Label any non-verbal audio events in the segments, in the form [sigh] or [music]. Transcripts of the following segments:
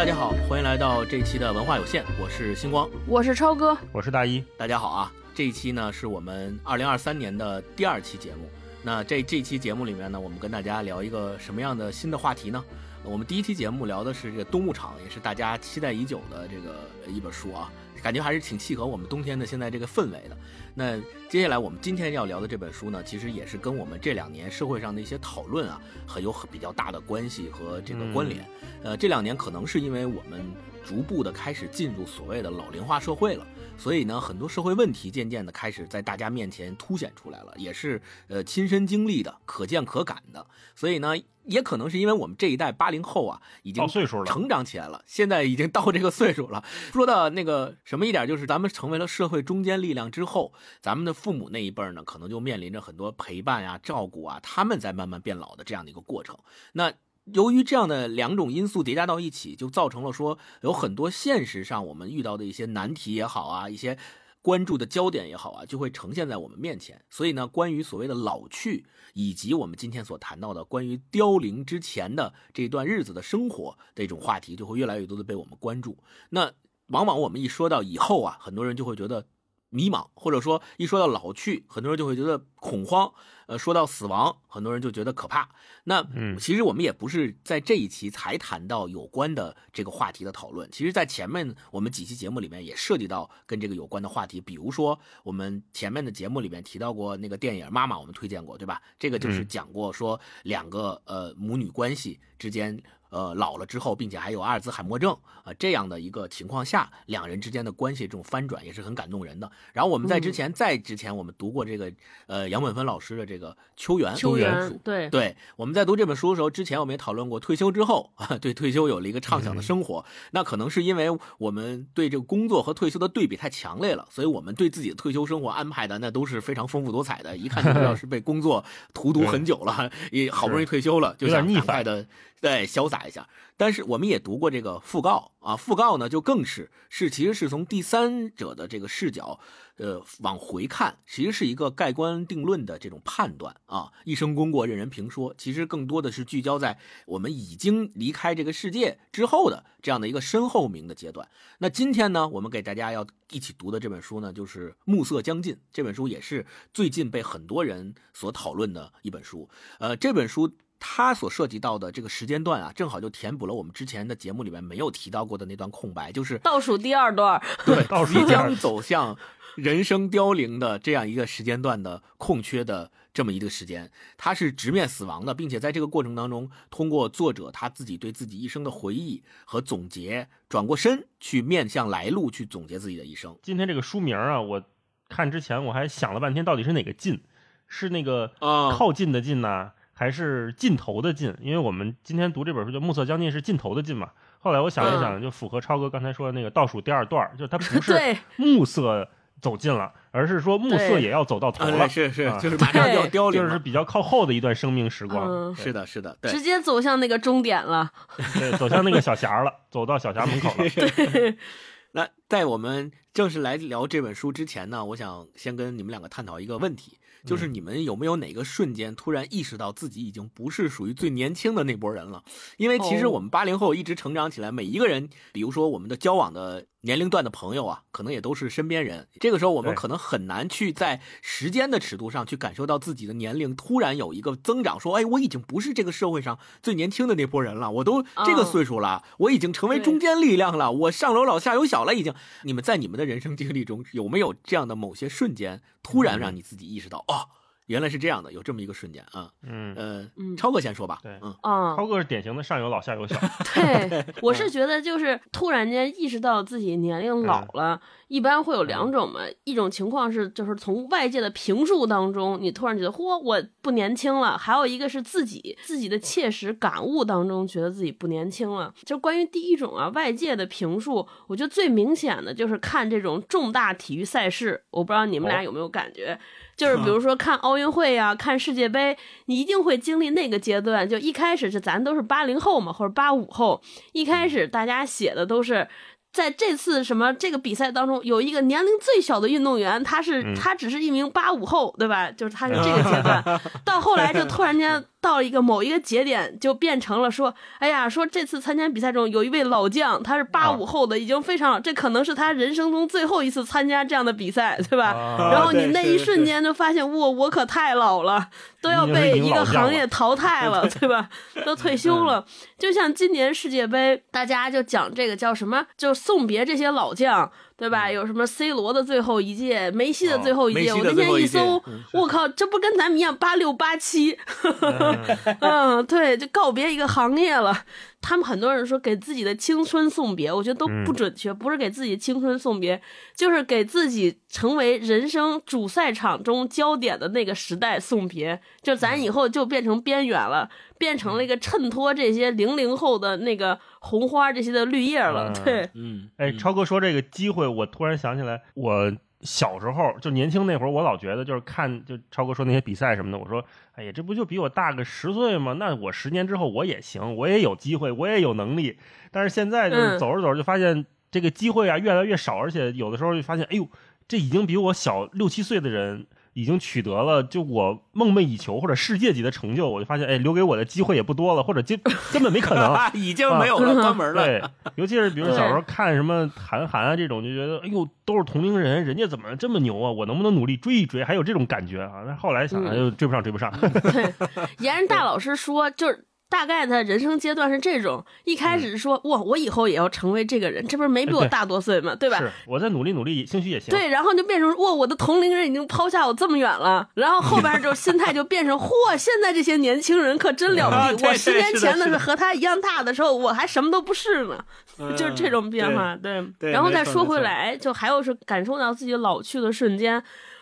大家好，欢迎来到这期的文化有限，我是星光，我是超哥，我是大一。大家好啊，这一期呢是我们二零二三年的第二期节目。那这这期节目里面呢，我们跟大家聊一个什么样的新的话题呢？我们第一期节目聊的是这个冬牧场，也是大家期待已久的这个一本书啊，感觉还是挺契合我们冬天的现在这个氛围的。那接下来我们今天要聊的这本书呢，其实也是跟我们这两年社会上的一些讨论啊，很有很比较大的关系和这个关联。呃，这两年可能是因为我们逐步的开始进入所谓的老龄化社会了。所以呢，很多社会问题渐渐的开始在大家面前凸显出来了，也是呃亲身经历的、可见可感的。所以呢，也可能是因为我们这一代八零后啊，已经岁数了，成长起来了，现在已经到这个岁数了。说到那个什么一点，就是咱们成为了社会中坚力量之后，咱们的父母那一辈呢，可能就面临着很多陪伴啊、照顾啊，他们在慢慢变老的这样的一个过程。那。由于这样的两种因素叠加到一起，就造成了说有很多现实上我们遇到的一些难题也好啊，一些关注的焦点也好啊，就会呈现在我们面前。所以呢，关于所谓的老去，以及我们今天所谈到的关于凋零之前的这段日子的生活这种话题，就会越来越多的被我们关注。那往往我们一说到以后啊，很多人就会觉得。迷茫，或者说一说到老去，很多人就会觉得恐慌。呃，说到死亡，很多人就觉得可怕。那其实我们也不是在这一期才谈到有关的这个话题的讨论。其实，在前面我们几期节目里面也涉及到跟这个有关的话题，比如说我们前面的节目里面提到过那个电影《妈妈》，我们推荐过，对吧？这个就是讲过说两个呃母女关系之间。呃，老了之后，并且还有阿尔兹海默症啊，这样的一个情况下，两人之间的关系这种翻转也是很感动人的。然后我们在之前，在之前我们读过这个呃杨本芬老师的这个《秋园》秋园对对，我们在读这本书的时候，之前我们也讨论过退休之后啊，[laughs] 对退休有了一个畅想的生活。那可能是因为我们对这个工作和退休的对比太强烈了，所以我们对自己的退休生活安排的那都是非常丰富多彩的，一看就知道 [laughs] 是被工作荼毒很久了，[laughs] 也好不容易退休了，就想赶快的。对，潇洒一下。但是我们也读过这个讣告啊，讣告呢就更是是其实是从第三者的这个视角，呃，往回看，其实是一个盖棺定论的这种判断啊。一生功过任人评说，其实更多的是聚焦在我们已经离开这个世界之后的这样的一个身后名的阶段。那今天呢，我们给大家要一起读的这本书呢，就是《暮色将近》这本书，也是最近被很多人所讨论的一本书。呃，这本书。它所涉及到的这个时间段啊，正好就填补了我们之前的节目里面没有提到过的那段空白，就是倒数第二段，[laughs] 对，即将走向人生凋零的这样一个时间段的空缺的这么一个时间，他是直面死亡的，并且在这个过程当中，通过作者他自己对自己一生的回忆和总结，转过身去面向来路去总结自己的一生。今天这个书名啊，我看之前我还想了半天，到底是哪个近？是那个靠近的近呢？还是尽头的尽，因为我们今天读这本书叫《暮色将近》，是尽头的尽嘛。后来我想了想，就符合超哥刚才说的那个倒数第二段，就是它不 [laughs] 是暮色走近了，而是说暮色也要走到头了，是是，就是马上要凋零，就是比较靠后的一段生命时光。是的，是的，直接走向那个终点了，[laughs] 对，走向那个小霞了，走到小霞门口了。[laughs] 对，那在我们正式来聊这本书之前呢，我想先跟你们两个探讨一个问题。就是你们有没有哪个瞬间突然意识到自己已经不是属于最年轻的那波人了？因为其实我们八零后一直成长起来，每一个人，比如说我们的交往的。年龄段的朋友啊，可能也都是身边人。这个时候，我们可能很难去在时间的尺度上去感受到自己的年龄突然有一个增长。说，哎，我已经不是这个社会上最年轻的那波人了，我都这个岁数了，我已经成为中坚力量了，我上有老下有小了，已经。你们在你们的人生经历中有没有这样的某些瞬间，突然让你自己意识到，哦？原来是这样的，有这么一个瞬间啊，嗯呃，超哥先说吧，对，嗯，超哥是典型的上有老下有小，[laughs] [laughs] 对，我是觉得就是突然间意识到自己年龄老了，一般会有两种嘛，一种情况是就是从外界的评述当中，你突然觉得嚯我不年轻了，还有一个是自己自己的切实感悟当中觉得自己不年轻了。就关于第一种啊，外界的评述，我觉得最明显的就是看这种重大体育赛事，我不知道你们俩有没有感觉。就是比如说看奥运会呀，看世界杯，你一定会经历那个阶段。就一开始是咱都是八零后嘛，或者八五后，一开始大家写的都是在这次什么这个比赛当中，有一个年龄最小的运动员，他是他只是一名八五后，对吧？就是他是这个阶段，[laughs] 到后来就 [laughs] 突然间到了一个某一个节点，就变成了说，哎呀，说这次参加比赛中有一位老将，他是八五后的，已经非常，这可能是他人生中最后一次参加这样的比赛，对吧？然后你那一瞬间就发现，哇，我可太老了，都要被一个行业淘汰了，[laughs] 对吧？都退休了。就像今年世界杯，大家就讲这个叫什么，就送别这些老将，对吧？有什么 C 罗的最后一届，梅西的最后一届。我那天一搜，我靠，这不跟咱们一样八六八七？[laughs] [laughs] 嗯，对，就告别一个行业了。他们很多人说给自己的青春送别，我觉得都不准确，不是给自己青春送别，就是给自己成为人生主赛场中焦点的那个时代送别。就咱以后就变成边缘了，变成了一个衬托这些零零后的那个红花这些的绿叶了。[laughs] 对，嗯，哎，超哥说这个机会，我突然想起来，我。小时候就年轻那会儿，我老觉得就是看就超哥说那些比赛什么的，我说，哎呀，这不就比我大个十岁吗？那我十年之后我也行，我也有机会，我也有能力。但是现在就是走着走着就发现这个机会啊越来越少，而且有的时候就发现，哎呦，这已经比我小六七岁的人。已经取得了就我梦寐以求或者世界级的成就，我就发现，哎，留给我的机会也不多了，或者根 [laughs] 根本没可能，已经没有了，关门了。[laughs] 对，尤其是比如小时候看什么韩寒啊这种，就觉得，哎呦，都是同龄人，人家怎么这么牛啊？我能不能努力追一追？还有这种感觉啊？那后来想，哎呦，追不上，追不上。[laughs] 对，严人大老师说，就是。大概的人生阶段是这种，一开始说哇，我以后也要成为这个人，这不是没比我大多岁吗？对吧？是，我再努力努力，兴许也行。对，然后就变成哇，我的同龄人已经抛下我这么远了，然后后边就 [laughs] 心态就变成嚯，现在这些年轻人可真了不起，我十年前的是和他一样大的时候，我还什么都不是呢，就是这种变化。对，然后再说回来，就还有是感受到自己老去的瞬间。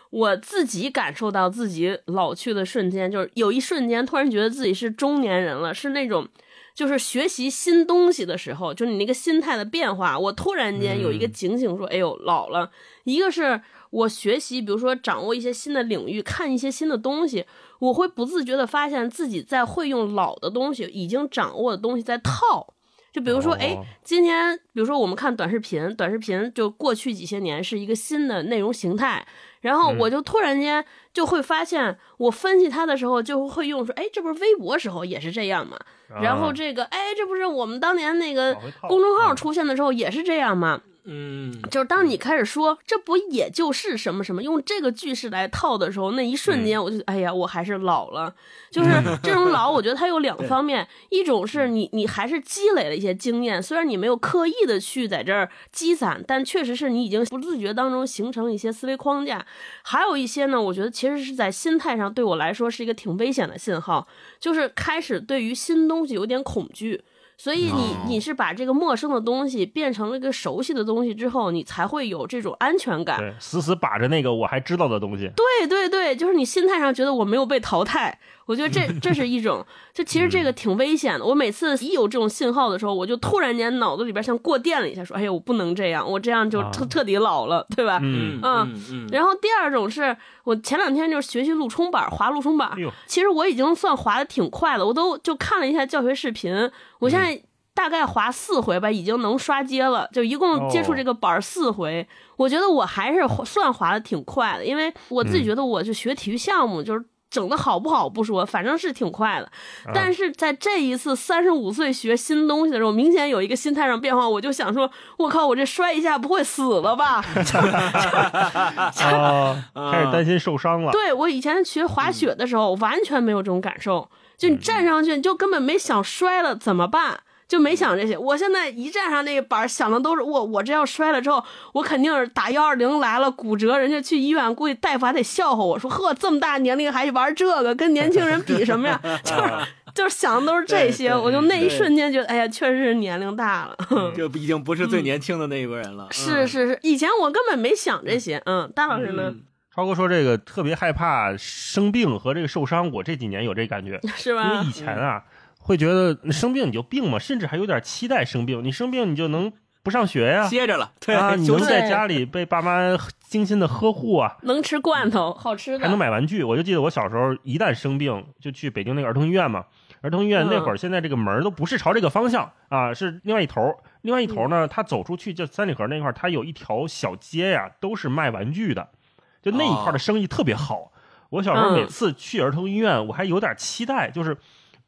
我自己感受到自己老去的瞬间，就是有一瞬间突然觉得自己是中年人了，是那种，就是学习新东西的时候，就是你那个心态的变化。我突然间有一个警醒，说：“哎呦，老了。”一个是我学习，比如说掌握一些新的领域，看一些新的东西，我会不自觉的发现自己在会用老的东西，已经掌握的东西在套。就比如说，哎，今天比如说我们看短视频，短视频就过去几些年是一个新的内容形态。然后我就突然间就会发现，我分析他的时候就会用说，哎，这不是微博时候也是这样吗？然后这个，哎，这不是我们当年那个公众号出现的时候也是这样吗？嗯，就是当你开始说这不也就是什么什么用这个句式来套的时候，那一瞬间我就哎呀，我还是老了。就是 [laughs] 这种老，我觉得它有两方面，一种是你你还是积累了一些经验，虽然你没有刻意的去在这儿积攒，但确实是你已经不自觉当中形成一些思维框架。还有一些呢，我觉得其实是在心态上对我来说是一个挺危险的信号，就是开始对于新东西有点恐惧。所以你你是把这个陌生的东西变成了一个熟悉的东西之后，你才会有这种安全感。对，死死把着那个我还知道的东西。对对对，就是你心态上觉得我没有被淘汰。我觉得这这是一种，就其实这个挺危险的。我每次一有这种信号的时候，我就突然间脑子里边像过电了一下，说：“哎呀，我不能这样，我这样就彻彻底老了，对吧？”嗯嗯。然后第二种是我前两天就是学习陆冲板，滑陆冲板。其实我已经算滑的挺快了，我都就看了一下教学视频，我现在大概滑四回吧，已经能刷街了。就一共接触这个板四回，我觉得我还是算滑的挺快的，因为我自己觉得我就学体育项目就是。整的好不好不说，反正是挺快的。但是在这一次三十五岁学新东西的时候，明显有一个心态上变化。我就想说，我靠，我这摔一下不会死了吧？[laughs] 开始担心受伤了。对我以前学滑雪的时候，完全没有这种感受。就你站上去，你就根本没想摔了怎么办。就没想这些，我现在一站上那个板，想的都是我，我这要摔了之后，我肯定是打幺二零来了，骨折，人家去医院，估计大夫还得笑话我说，呵，这么大年龄还玩这个，跟年轻人比什么呀？[laughs] 就是 [laughs] 就是想的都是这些，我就那一瞬间觉得，哎呀，确实是年龄大了，[laughs] 就已经不是最年轻的那一波人了。是是是，以前我根本没想这些。嗯，大老师呢？超哥说这个特别害怕生病和这个受伤，我这几年有这感觉，是吧？因为以前啊。会觉得生病你就病嘛，甚至还有点期待生病。你生病你就能不上学呀，歇着了，对啊，你能在家里被爸妈精心的呵护啊，能吃罐头，好吃的，还能买玩具。我就记得我小时候一旦生病就去北京那个儿童医院嘛，儿童医院那会儿现在这个门都不是朝这个方向啊，是另外一头，另外一头呢，他走出去就三里河那块儿，他有一条小街呀，都是卖玩具的，就那一块的生意特别好。我小时候每次去儿童医院，我还有点期待，就是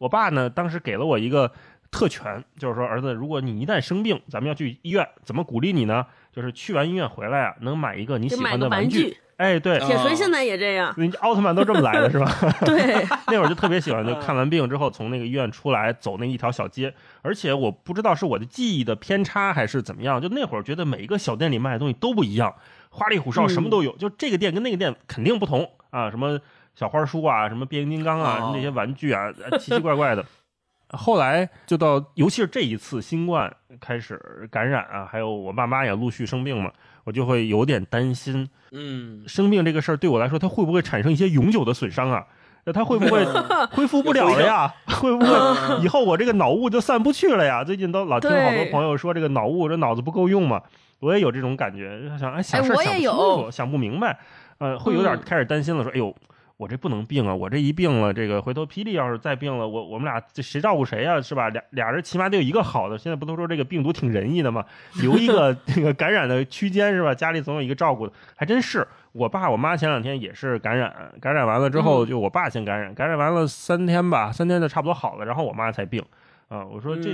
我爸呢当时给了我一个特权，就是说儿子，如果你一旦生病，咱们要去医院，怎么鼓励你呢？就是去完医院回来啊，能买一个你喜欢的玩具。哎，对，铁锤现在也这样，奥特曼都这么来的是吧？[laughs] 对，那会儿就特别喜欢，就看完病之后从那个医院出来走那一条小街，而且我不知道是我的记忆的偏差还是怎么样，就那会儿觉得每一个小店里卖的东西都不一样，花里胡哨什么都有，就这个店跟那个店肯定不同啊，什么小花书啊，什么变形金刚啊，那些玩具啊，奇奇怪怪的。[laughs] 后来就到，尤其是这一次新冠开始感染啊，还有我爸妈也陆续生病嘛。我就会有点担心，嗯，生病这个事儿对我来说，它会不会产生一些永久的损伤啊？那它会不会 [laughs] 恢复不了了呀？会不会以后我这个脑雾就散不去了呀？最近都老听好多朋友说这个脑雾，这脑子不够用嘛。我也有这种感觉，想哎想事想不清楚，想不明白，呃，会有点开始担心了，说哎呦。我这不能病啊！我这一病了，这个回头霹雳要是再病了，我我们俩这谁照顾谁呀？是吧？俩俩人起码得有一个好的。现在不都说这个病毒挺仁义的吗？留一个 [laughs] 这个感染的区间是吧？家里总有一个照顾的，还真是。我爸我妈前两天也是感染，感染完了之后就我爸先感染，感染完了三天吧，三天就差不多好了，然后我妈才病。啊，我说这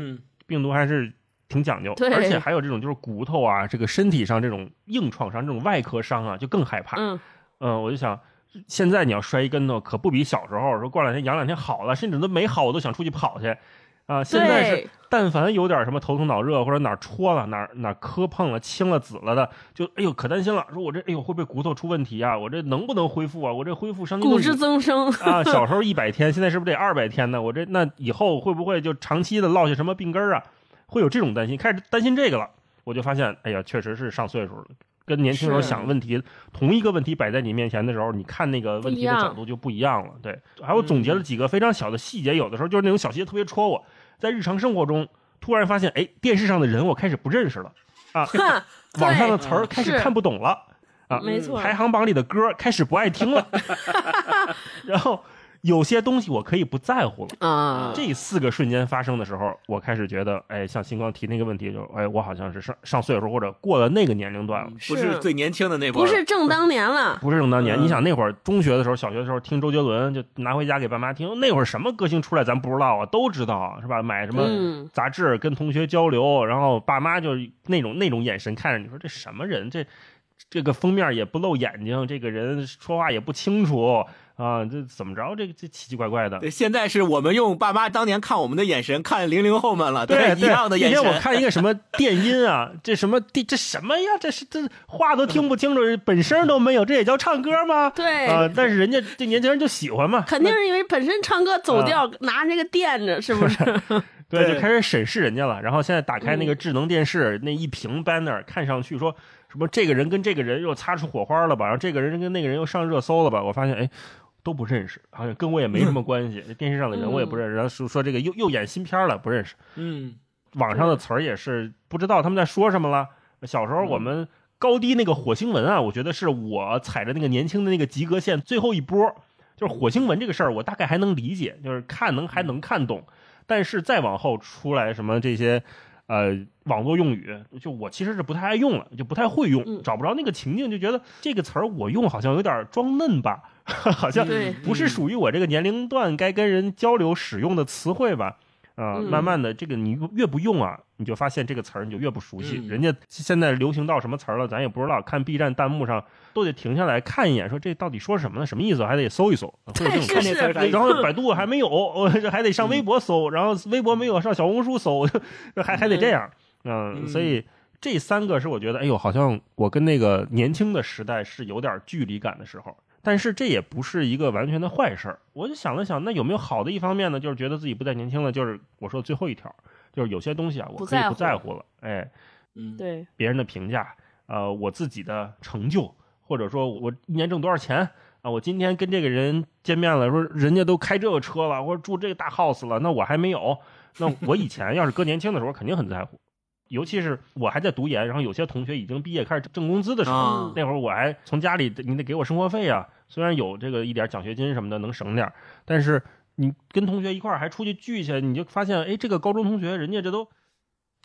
病毒还是挺讲究，而且还有这种就是骨头啊，这个身体上这种硬创伤，这种外科伤啊，就更害怕。嗯嗯，我就想。现在你要摔一跟头，可不比小时候说过两天养两天好了，甚至都没好，我都想出去跑去，啊！现在是但凡有点什么头疼脑热或者哪戳了哪哪磕碰了青了紫了的，就哎呦可担心了，说我这哎呦会不会骨头出问题啊？我这能不能恢复啊？我这恢复伤筋骨质增生啊！小时候一百天，现在是不是得二百天呢？我这那以后会不会就长期的落下什么病根啊？会有这种担心，开始担心这个了，我就发现哎呀，确实是上岁数了。跟年轻时候想问题，同一个问题摆在你面前的时候，你看那个问题的角度就不一样了。对，还有总结了几个非常小的细节，有的时候就是那种小细节特别戳我。在日常生活中，突然发现，哎，电视上的人我开始不认识了啊，网上的词儿开始看不懂了啊，没错，排行榜里的歌开始不爱听了，[laughs] 然后。有些东西我可以不在乎了啊！这四个瞬间发生的时候，我开始觉得，哎，像星光提那个问题，就哎，我好像是上上岁数或者过了那个年龄段了，不是最年轻的那波，[laughs] 不是正当年了，不是正当年。你想那会儿中学的时候、小学的时候听周杰伦，就拿回家给爸妈听。那会儿什么歌星出来咱不知道啊，都知道是吧？买什么杂志跟同学交流，然后爸妈就那种那种眼神看着你说这什么人？这这个封面也不露眼睛，这个人说话也不清楚。啊，这怎么着？这这奇奇怪怪的。对，现在是我们用爸妈当年看我们的眼神看零零后们了，对，一样的眼神。今天我看一个什么电音啊，这什么电这什么呀？这是这话都听不清楚，本声都没有，这也叫唱歌吗？对啊，但是人家这年轻人就喜欢嘛，肯定是因为本身唱歌走调，拿那个垫着，是不是？[laughs] 对，就开始审视人家了。然后现在打开那个智能电视，那一屏 banner 看上去说。什么这个人跟这个人又擦出火花了吧？然后这个人跟那个人又上热搜了吧？我发现，哎，都不认识，好像跟我也没什么关系。电视上的人我也不认识。然后说说这个又又演新片了，不认识。嗯，网上的词儿也是不知道他们在说什么了。小时候我们高低那个火星文啊，我觉得是我踩着那个年轻的那个及格线最后一波。就是火星文这个事儿，我大概还能理解，就是看能还能看懂。但是再往后出来什么这些。呃，网络用语就我其实是不太爱用了，就不太会用，找不着那个情境，就觉得这个词儿我用好像有点装嫩吧，[laughs] 好像不是属于我这个年龄段该跟人交流使用的词汇吧。啊，慢慢的，这个你越不用啊，你就发现这个词儿你就越不熟悉。人家现在流行到什么词儿了，咱也不知道。看 B 站弹幕上都得停下来看一眼，说这到底说什么呢？什么意思？还得搜一搜。[laughs] 然后百度还没有，[laughs] 这还得上微博搜，然后微博没有上小红书搜，还还得这样。嗯，所以这三个是我觉得，哎呦，好像我跟那个年轻的时代是有点距离感的时候。但是这也不是一个完全的坏事儿，我就想了想，那有没有好的一方面呢？就是觉得自己不再年轻了，就是我说最后一条，就是有些东西啊，我可以不在乎了，哎，嗯，对，别人的评价，呃，我自己的成就，或者说我一年挣多少钱啊？我今天跟这个人见面了，说人家都开这个车了，或者住这个大 house 了，那我还没有，那我以前要是搁年轻的时候，肯定很在乎。尤其是我还在读研，然后有些同学已经毕业开始挣工资的时候，那会儿我还从家里你得给我生活费啊。虽然有这个一点奖学金什么的能省点，但是你跟同学一块儿还出去聚去，你就发现，哎，这个高中同学人家这都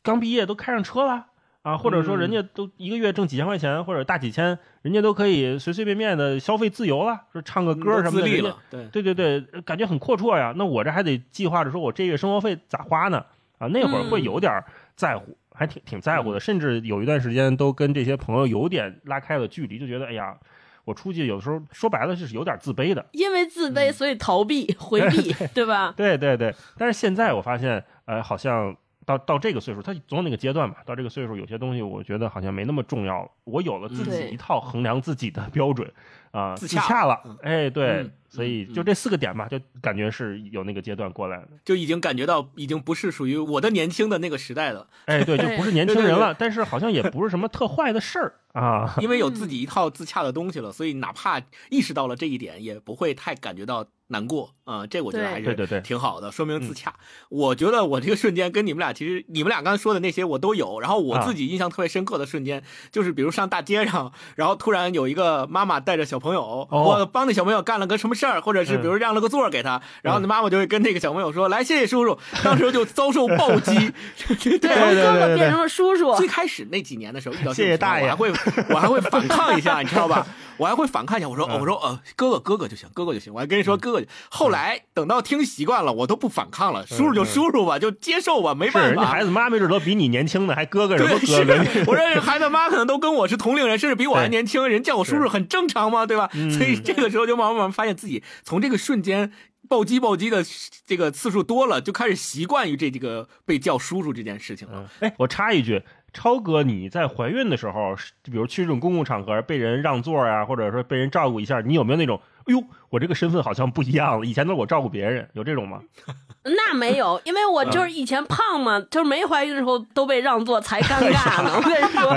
刚毕业都开上车了啊，或者说人家都一个月挣几千块钱或者大几千，人家都可以随随便便的消费自由了，说唱个歌什么的，对对对对，感觉很阔绰呀。那我这还得计划着说我这月生活费咋花呢？啊，那会儿会有点在乎，还挺挺在乎的，甚至有一段时间都跟这些朋友有点拉开了距离，就觉得哎呀。我出去有的时候说白了就是有点自卑的，因为自卑所以逃避回避，对吧？对对对。但是现在我发现，呃，好像到到这个岁数，他总有那个阶段嘛。到这个岁数，有些东西我觉得好像没那么重要了。我有了自己一套衡量自己的标准啊，自洽了。哎，对。所以就这四个点吧，就感觉是有那个阶段过来的，就已经感觉到已经不是属于我的年轻的那个时代了。哎，对，就不是年轻人了。但是好像也不是什么特坏的事儿啊，因为有自己一套自洽的东西了，所以哪怕意识到了这一点，也不会太感觉到难过啊。这我觉得还是挺好的，说明自洽。我觉得我这个瞬间跟你们俩其实你们俩刚才说的那些我都有，然后我自己印象特别深刻的瞬间就是，比如上大街上，然后突然有一个妈妈带着小朋友，我帮那小朋友干了个什么事儿，或者是比如让了个座给他，然后那妈妈就会跟那个小朋友说：“来，谢谢叔叔。”当时就遭受暴击，[laughs] 对，哥哥变成了叔叔。最开始那几年的时候，遇到谢谢大爷，我还会我还会反抗一下，你知道吧？我还会反抗一下，我说哦我说呃，哥哥哥哥就行，哥哥就行。我还跟你说哥哥。后来等到听习惯了，我都不反抗了，叔叔就叔叔吧，就接受吧，没办法。孩子妈没准都比你年轻呢，还哥哥什么哥哥？我认识孩子妈可能都跟我是同龄人，甚至比我还年轻，人叫我叔叔很正常嘛，对吧？所以这个时候就慢慢慢慢发现自己从这个瞬间暴击暴击的这个次数多了，就开始习惯于这这个被叫叔叔这件事情了。哎，我插一句。超哥，你在怀孕的时候，比如去这种公共场合被人让座呀，或者说被人照顾一下，你有没有那种，哎呦，我这个身份好像不一样了？以前都是我照顾别人，有这种吗？[laughs] 那没有，因为我就是以前胖嘛，就是没怀孕的时候都被让座才尴尬呢。[laughs] 我跟你说，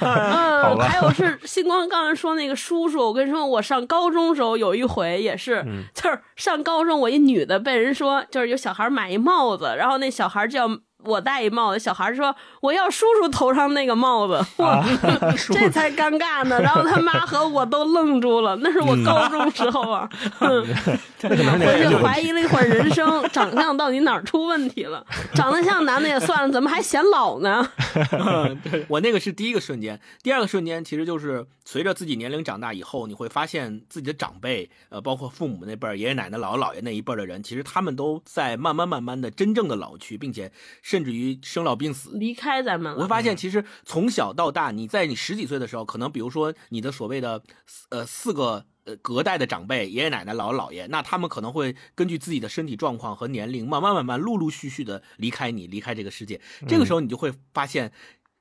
嗯，[laughs] 还有是星光刚才说那个叔叔，我跟你说，我上高中时候有一回也是，就是上高中我一女的被人说，就是有小孩买一帽子，然后那小孩叫。我戴一帽子，小孩说我要叔叔头上那个帽子，哇，[laughs] 这才尴尬呢。然后他妈和我都愣住了，那是我高中时候啊 [laughs] [laughs] 我就怀疑了一会儿人生，长相到底哪儿出问题了？长得像男的也算了，怎么还显老呢？我那个是第一个瞬间，第二个瞬间其实就是随着自己年龄长大以后，你会发现自己的长辈，呃，包括父母那辈儿、爷爷奶奶、姥姥姥爷那一辈的人，其实他们都在慢慢慢慢的真正的老去，并且。甚至于生老病死，离开咱们。我会发现，其实从小到大，你在你十几岁的时候，可能比如说你的所谓的呃四个呃隔代的长辈，爷爷奶奶、姥姥姥爷，那他们可能会根据自己的身体状况和年龄，慢慢慢慢陆陆续续的离开你，离开这个世界。这个时候，你就会发现，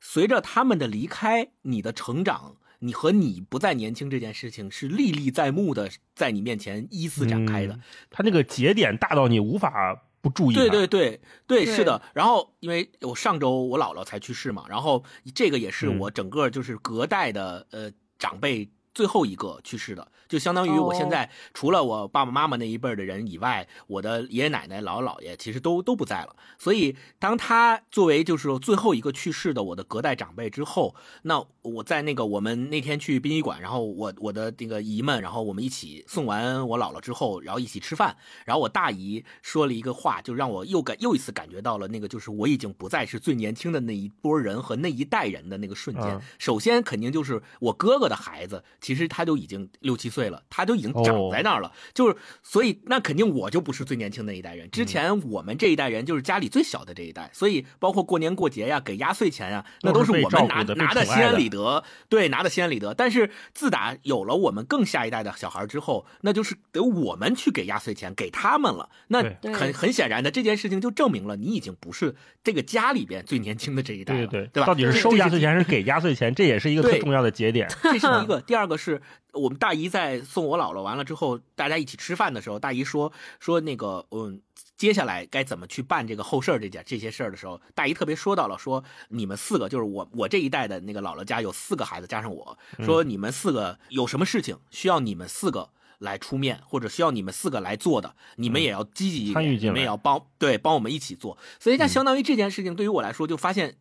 随着他们的离开，你的成长，你和你不再年轻这件事情是历历在目的，在你面前依次展开的。他那个节点大到你无法。不注意，对对对对，是的。然后，因为我上周我姥姥才去世嘛，然后这个也是我整个就是隔代的呃长辈最后一个去世的。就相当于我现在除了我爸爸妈妈那一辈的人以外，我的爷爷奶奶、姥姥姥爷其实都都不在了。所以当他作为就是最后一个去世的我的隔代长辈之后，那我在那个我们那天去殡仪馆，然后我我的那个姨们，然后我们一起送完我姥姥之后，然后一起吃饭，然后我大姨说了一个话，就让我又感又一次感觉到了那个就是我已经不再是最年轻的那一波人和那一代人的那个瞬间。首先肯定就是我哥哥的孩子，其实他就已经六七岁。对了，他就已经长在那儿了，就是所以那肯定我就不是最年轻的一代人。之前我们这一代人就是家里最小的这一代，所以包括过年过节呀，给压岁钱呀，那都是我们拿拿的心安理得。对，拿的心安理得。但是自打有了我们更下一代的小孩之后，那就是得我们去给压岁钱给他们了。那很很显然的，这件事情就证明了你已经不是这个家里边最年轻的这一代了，对对吧？到底是收压岁钱还是给压岁钱，这也是一个特重要的节点。这是一 [laughs] 个，第二个是。我们大姨在送我姥姥完了之后，大家一起吃饭的时候，大姨说说那个嗯，接下来该怎么去办这个后事儿这件这些事儿的时候，大姨特别说到了说你们四个就是我我这一代的那个姥姥家有四个孩子加上我说你们四个有什么事情需要你们四个来出面或者需要你们四个来做的，你们也要积极参与进来，你们也要帮对帮我们一起做，所以那相当于这件事情对于我来说就发现。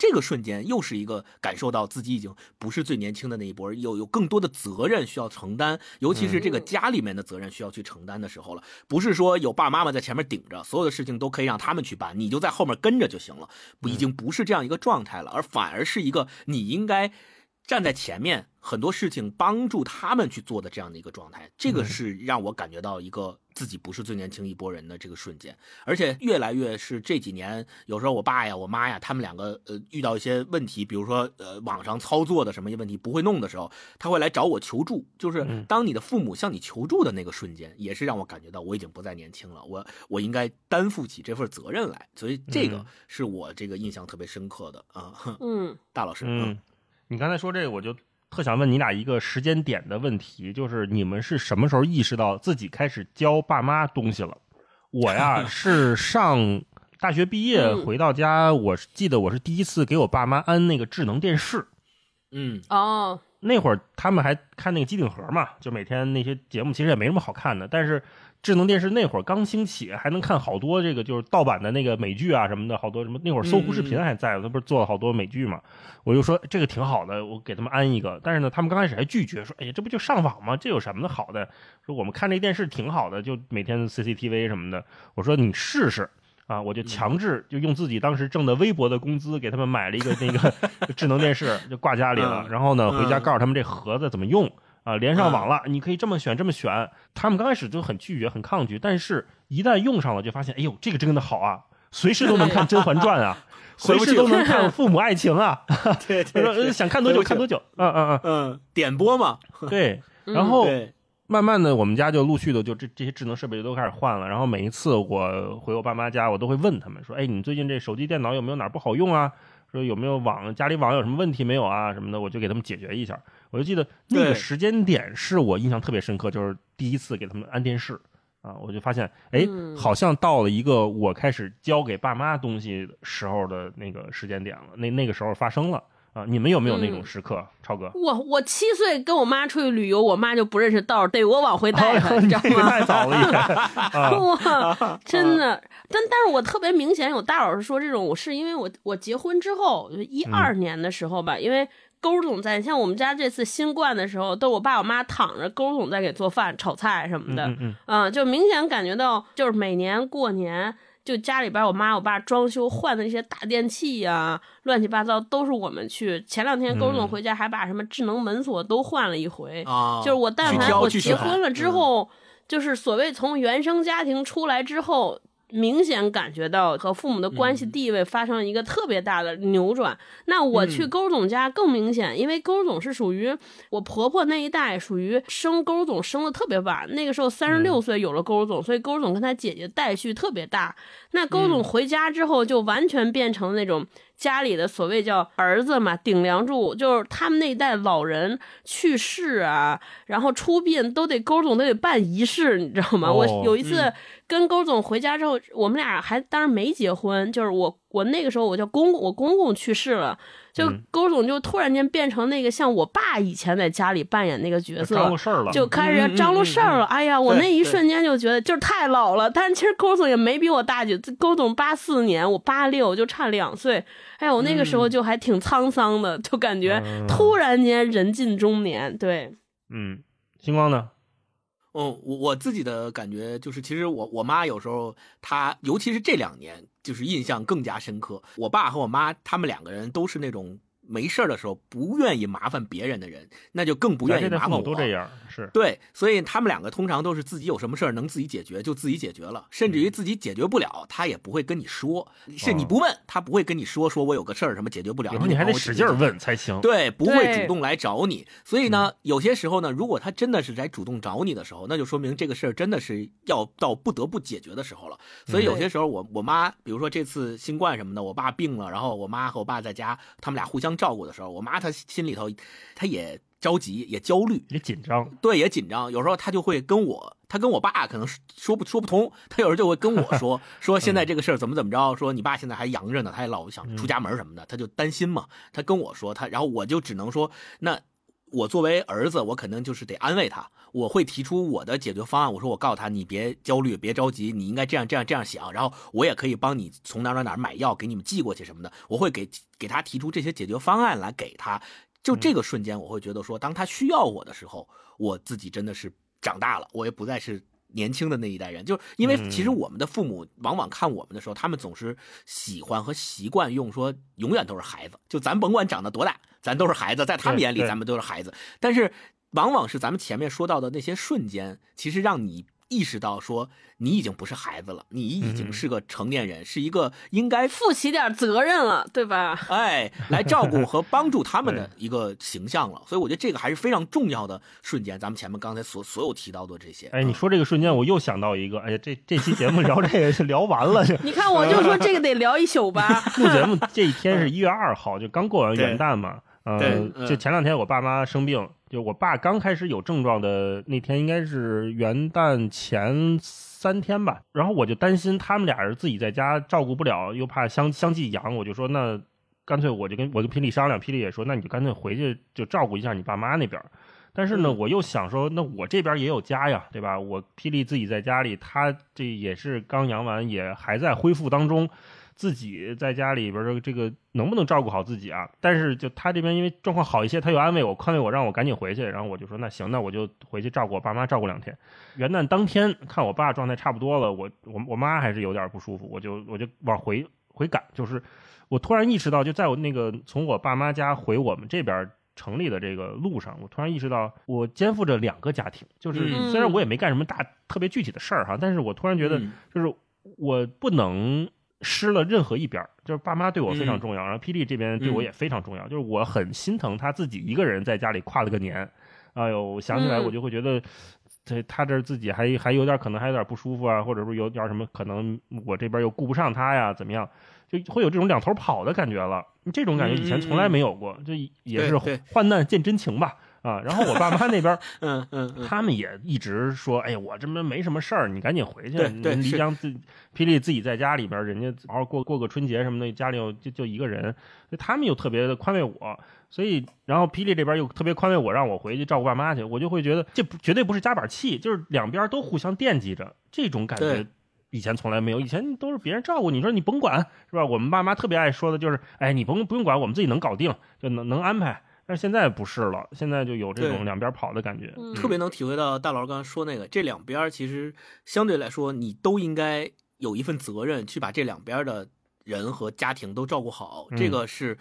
这个瞬间又是一个感受到自己已经不是最年轻的那一波，有有更多的责任需要承担，尤其是这个家里面的责任需要去承担的时候了。不是说有爸爸妈妈在前面顶着，所有的事情都可以让他们去办，你就在后面跟着就行了。不，已经不是这样一个状态了，而反而是一个你应该。站在前面，很多事情帮助他们去做的这样的一个状态，这个是让我感觉到一个自己不是最年轻一波人的这个瞬间，而且越来越是这几年，有时候我爸呀、我妈呀，他们两个呃遇到一些问题，比如说呃网上操作的什么问题不会弄的时候，他会来找我求助。就是当你的父母向你求助的那个瞬间，也是让我感觉到我已经不再年轻了，我我应该担负起这份责任来。所以这个是我这个印象特别深刻的啊。嗯，大老师，嗯。你刚才说这个，我就特想问你俩一个时间点的问题，就是你们是什么时候意识到自己开始教爸妈东西了？我呀 [laughs] 是上大学毕业回到家，我记得我是第一次给我爸妈安那个智能电视。嗯，哦，那会儿他们还看那个机顶盒嘛，就每天那些节目其实也没什么好看的，但是。智能电视那会儿刚兴起，还能看好多这个就是盗版的那个美剧啊什么的，好多什么那会儿搜狐视频还在，他不是做了好多美剧嘛？我就说这个挺好的，我给他们安一个。但是呢，他们刚开始还拒绝，说：“哎呀，这不就上网吗？这有什么的好的？说我们看这电视挺好的，就每天 CCTV 什么的。”我说：“你试试啊！”我就强制就用自己当时挣的微薄的工资给他们买了一个那个 [laughs] 智能电视，就挂家里了。然后呢，回家告诉他们这盒子怎么用。啊，连上网了，你可以这么选，这么选。他们刚开始就很拒绝，很抗拒，但是一旦用上了，就发现，哎呦，这个真的好啊，随时都能看《甄嬛传》啊，[laughs] 随时都能看《父母爱情》啊。[laughs] 对对，想看多久看多久。嗯嗯嗯嗯，点播嘛。[laughs] 对，然后慢慢的，我们家就陆续的就这这些智能设备就都开始换了。然后每一次我回我爸妈家，我都会问他们说，哎，你最近这手机、电脑有没有哪不好用啊？说有没有网家里网有什么问题没有啊什么的，我就给他们解决一下。我就记得那个时间点是我印象特别深刻，就是第一次给他们安电视啊，我就发现哎，好像到了一个我开始教给爸妈东西时候的那个时间点了。那那个时候发生了。啊，你们有没有那种时刻，超哥？我我七岁跟我妈出去旅游，我妈就不认识道，得我往回带她，[laughs] 你知道吗？太早了，[laughs] 哇，[laughs] 真的。但但是我特别明显有大老师说这种，我是因为我我结婚之后，一二年的时候吧，因为勾总在，像我们家这次新冠的时候，都我爸我妈躺着，勾总在给做饭、炒菜什么的，嗯嗯，就明显感觉到，就是每年过年。就家里边我妈我爸装修换的那些大电器呀，乱七八糟都是我们去。前两天勾总回家还把什么智能门锁都换了一回。啊，就是我但凡我结婚了之后，就是所谓从原生家庭出来之后。明显感觉到和父母的关系地位发生了一个特别大的扭转。那我去勾总家更明显，因为勾总是属于我婆婆那一代，属于生勾总生的特别晚。那个时候三十六岁有了勾总，所以勾总跟他姐姐代序特别大。那勾总回家之后，就完全变成那种。家里的所谓叫儿子嘛，顶梁柱，就是他们那一代老人去世啊，然后出殡都得勾总都得办仪式，你知道吗？我有一次跟勾总回家之后，我们俩还当时没结婚，就是我我那个时候我叫公公，我公公去世了。就勾总就突然间变成那个像我爸以前在家里扮演那个角色，张罗事儿了，就开始张罗事儿了。哎呀，我那一瞬间就觉得就是太老了。但其实勾总也没比我大几，勾总八四年，我八六，就差两岁。哎呀，我那个时候就还挺沧桑的，就感觉突然间人近中年。对，嗯，星光呢？嗯，我我自己的感觉就是，其实我我妈有时候她，尤其是这两年，就是印象更加深刻。我爸和我妈他们两个人都是那种。没事儿的时候不愿意麻烦别人的人，那就更不愿意麻烦我。都这样 [laughs] 是对，所以他们两个通常都是自己有什么事儿能自己解决就自己解决了，甚至于自己解决不了，他也不会跟你说。是你不问他不会跟你说，说我有个事儿什么解决不了，你还得使劲问才行。对，不会主动来找你。所以呢，有些时候呢，如果他真的是来主动找你的时候，那就说明这个事儿真的是要到不得不解决的时候了。所以有些时候，我我妈，比如说这次新冠什么的，我爸病了，然后我妈和我爸在家，他们俩互相。照顾的时候，我妈她心里头，她也着急，也焦虑，也紧张，对，也紧张。有时候他就会跟我，他跟我爸可能说不说不通，他有时候就会跟我 [laughs] 说，说现在这个事儿怎么怎么着，说你爸现在还阳着呢，他也老想出家门什么的，他就担心嘛。他跟我说，他然后我就只能说，那我作为儿子，我肯定就是得安慰他，我会提出我的解决方案。我说我告诉他，你别焦虑，别着急，你应该这样这样这样想。然后我也可以帮你从哪哪哪买药，给你们寄过去什么的。我会给给他提出这些解决方案来给他。就这个瞬间，我会觉得说，当他需要我的时候，我自己真的是长大了，我也不再是。年轻的那一代人，就是因为其实我们的父母往往看我们的时候，他们总是喜欢和习惯用说永远都是孩子，就咱甭管长得多大，咱都是孩子，在他们眼里咱们都是孩子。但是往往是咱们前面说到的那些瞬间，其实让你。意识到说你已经不是孩子了，你已经是个成年人，是一个应该负起点责任了，对吧？哎，来照顾和帮助他们的 [laughs] 一个形象了。所以我觉得这个还是非常重要的瞬间。咱们前面刚才所所有提到的这些，哎，你说这个瞬间，我又想到一个，哎呀，这这期节目聊这个 [laughs] 就聊完了。你看，我就说这个得聊一宿吧。录 [laughs] 节目这一天是一月二号，就刚过完元旦嘛。嗯，就前两天我爸妈生病，就我爸刚开始有症状的那天，应该是元旦前三天吧。然后我就担心他们俩人自己在家照顾不了，又怕相相继阳，我就说那干脆我就跟我跟霹雳商量，霹雳也说那你就干脆回去就照顾一下你爸妈那边。但是呢，我又想说，那我这边也有家呀，对吧？我霹雳自己在家里，他这也是刚阳完，也还在恢复当中。自己在家里边的这个能不能照顾好自己啊？但是就他这边因为状况好一些，他又安慰我、宽慰我，让我赶紧回去。然后我就说那行，那我就回去照顾我爸妈，照顾两天。元旦当天看我爸状态差不多了，我我我妈还是有点不舒服，我就我就往回回赶。就是我突然意识到，就在我那个从我爸妈家回我们这边城里的这个路上，我突然意识到我肩负着两个家庭。就是虽然我也没干什么大特别具体的事儿哈，但是我突然觉得就是我不能。失了任何一边就是爸妈对我非常重要，然后霹雳这边对我也非常重要，就是我很心疼他自己一个人在家里跨了个年，哎呦，想起来我就会觉得，他他这自己还还有点可能还有点不舒服啊，或者说有点什么可能我这边又顾不上他呀，怎么样，就会有这种两头跑的感觉了，这种感觉以前从来没有过，就也是患难见真情吧。啊，然后我爸妈那边，[laughs] 嗯嗯，他们也一直说，哎呀，我这边没什么事儿，你赶紧回去。对，黎江自霹雳自己在家里边，人家好好过过个春节什么的，家里又就就一个人，他们又特别的宽慰我，所以然后霹雳这边又特别宽慰我，让我回去照顾爸妈去，我就会觉得这不绝对不是加把气，就是两边都互相惦记着，这种感觉以前从来没有，以前都是别人照顾，你说你甭管是吧？我们爸妈特别爱说的就是，哎，你甭不用管，我们自己能搞定，就能能安排。但是现在不是了，现在就有这种两边跑的感觉，特别能体会到大老师刚才说那个，这两边其实相对来说，你都应该有一份责任去把这两边的人和家庭都照顾好。这个是，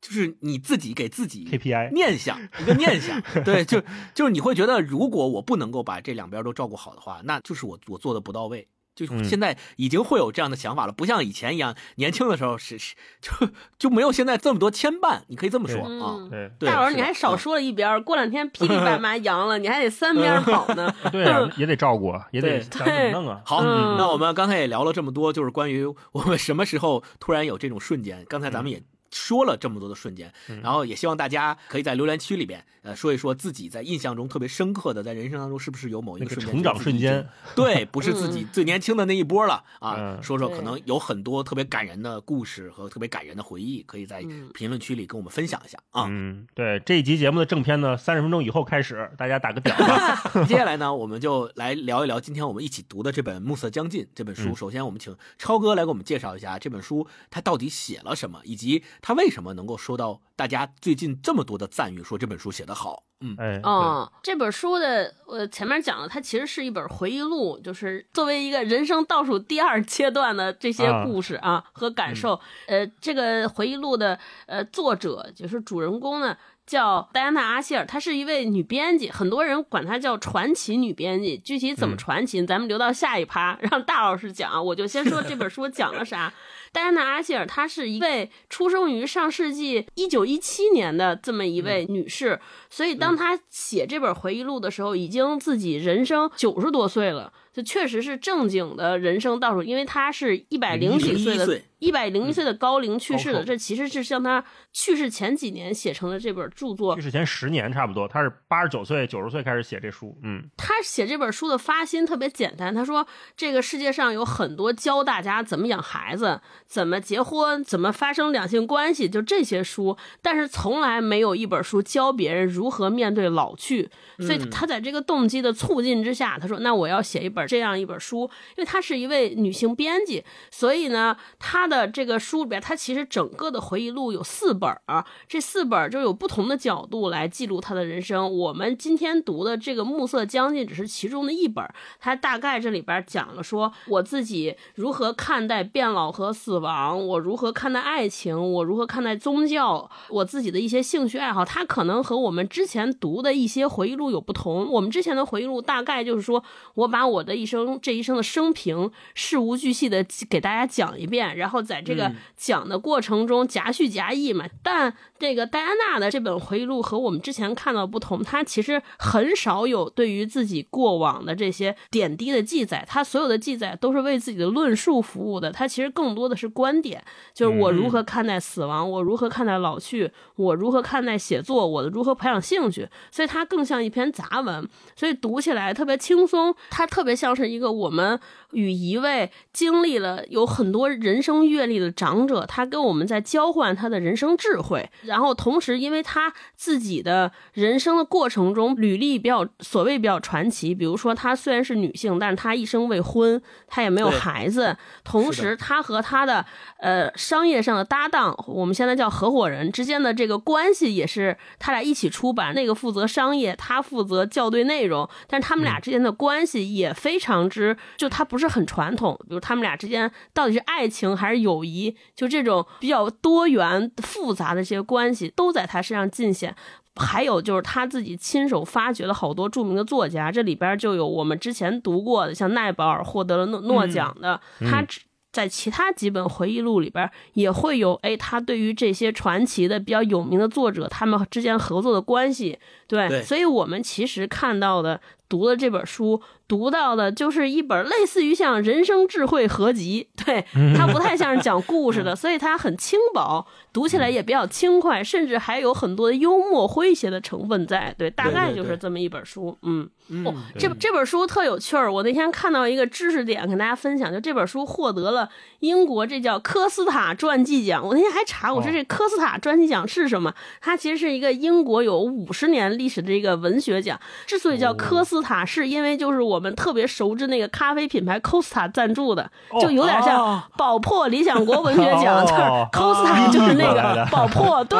就是你自己给自己 KPI 念想一个念想，[laughs] 对，就就是你会觉得，如果我不能够把这两边都照顾好的话，那就是我我做的不到位。就现在已经会有这样的想法了，不像以前一样，年轻的时候是是就就没有现在这么多牵绊，你可以这么说啊。对，大老师你还少说了一边，过两天霹雳爸妈阳了，你还得三边跑呢。[laughs] 对 [laughs] 啊，也得照顾，也得怎么弄啊。好，那我们刚才也聊了这么多，就是关于我们什么时候突然有这种瞬间。刚才咱们也。说了这么多的瞬间，然后也希望大家可以在留言区里边，呃，说一说自己在印象中特别深刻的，在人生当中是不是有某一个瞬间成长瞬间？对，不是自己最年轻的那一波了啊。说说可能有很多特别感人的故事和特别感人的回忆，可以在评论区里跟我们分享一下啊。嗯，对，这一集节目的正片呢，三十分钟以后开始，大家打个点。[laughs] 接下来呢，我们就来聊一聊今天我们一起读的这本《暮色将近》这本书。首先，我们请超哥来给我们介绍一下这本书，它到底写了什么，以及。他为什么能够收到大家最近这么多的赞誉，说这本书写得好？嗯，哎，嗯，这本书的我前面讲了，它其实是一本回忆录，就是作为一个人生倒数第二阶段的这些故事啊和感受。呃，这个回忆录的呃作者就是主人公呢。叫戴安娜·阿希尔，她是一位女编辑，很多人管她叫传奇女编辑。具体怎么传奇，咱们留到下一趴让大老师讲。我就先说这本书讲了啥。戴安娜·阿希尔，她是一位出生于上世纪一九一七年的这么一位女士，所以当她写这本回忆录的时候，已经自己人生九十多岁了。就确实是正经的人生倒数，因为她是一百零几岁的。一百零一岁的高龄去世的，这其实是像他去世前几年写成的这本著作。去世前十年差不多，他是八十九岁、九十岁开始写这书。嗯，他写这本书的发心特别简单，他说这个世界上有很多教大家怎么养孩子、怎么结婚、怎么发生两性关系，就这些书，但是从来没有一本书教别人如何面对老去。所以他在这个动机的促进之下，他说：“那我要写一本这样一本书，因为她是一位女性编辑，所以呢，她。”的这个书里边，它其实整个的回忆录有四本儿，这四本就有不同的角度来记录他的人生。我们今天读的这个《暮色将近》只是其中的一本，它大概这里边讲了说我自己如何看待变老和死亡，我如何看待爱情，我如何看待宗教，我自己的一些兴趣爱好。它可能和我们之前读的一些回忆录有不同。我们之前的回忆录大概就是说我把我的一生这一生的生平事无巨细的给大家讲一遍，然后。在这个讲的过程中夹叙夹议嘛，但这个戴安娜的这本回忆录和我们之前看到不同，她其实很少有对于自己过往的这些点滴的记载，她所有的记载都是为自己的论述服务的，她其实更多的是观点，就是我如何看待死亡，我如何看待老去，我如何看待写作，我的如何培养兴趣，所以它更像一篇杂文，所以读起来特别轻松，它特别像是一个我们。与一位经历了有很多人生阅历的长者，他跟我们在交换他的人生智慧，然后同时，因为他自己的人生的过程中履历比较所谓比较传奇，比如说他虽然是女性，但是他一生未婚，他也没有孩子，同时他和他的呃商业上的搭档，我们现在叫合伙人之间的这个关系也是他俩一起出版，那个负责商业，他负责校对内容，但是他们俩之间的关系也非常之，就他不是。是很传统，比如他们俩之间到底是爱情还是友谊，就这种比较多元复杂的这些关系都在他身上尽显。还有就是他自己亲手发掘了好多著名的作家，这里边就有我们之前读过的，像奈保尔获得了诺诺奖的，他在其他几本回忆录里边也会有，哎，他对于这些传奇的比较有名的作者，他们之间合作的关系，对，所以我们其实看到的。读的这本书，读到的就是一本类似于像人生智慧合集，[laughs] 对它不太像是讲故事的，[laughs] 所以它很轻薄，读起来也比较轻快，甚至还有很多的幽默诙谐的成分在。对，大概就是这么一本书。嗯，哦，这这本书特有趣儿。我那天看到一个知识点，跟大家分享，就这本书获得了英国这叫科斯塔传记奖。我那天还查，我说这科斯塔传记奖是什么？它其实是一个英国有五十年历史的一个文学奖。之所以叫科斯塔是因为就是我们特别熟知那个咖啡品牌 Costa 赞助的，就有点像宝珀理想国文学奖，就是 Costa 就是那个宝珀，对，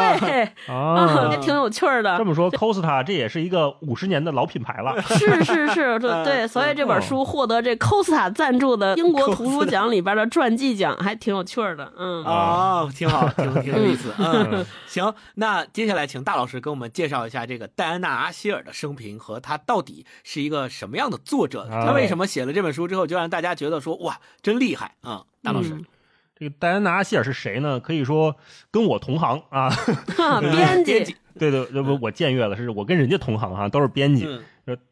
啊，这挺有趣的。这么说，Costa 这也是一个五十年的老品牌了。是是是，对对，所以这本书获得这 Costa 赞助的英国图书奖里边的传记奖，还挺有趣的。嗯，哦，挺好，挺挺有意思。嗯，行，那接下来请大老师给我们介绍一下这个戴安娜·阿希尔的生平和她到底是一个。什么样的作者？他为什么写了这本书之后就让大家觉得说哇，真厉害啊？大老师，这个戴安娜·阿希尔是谁呢？可以说跟我同行啊，[laughs] 编辑。[laughs] [laughs] 对对，这不我僭越了，是我跟人家同行哈，都是编辑。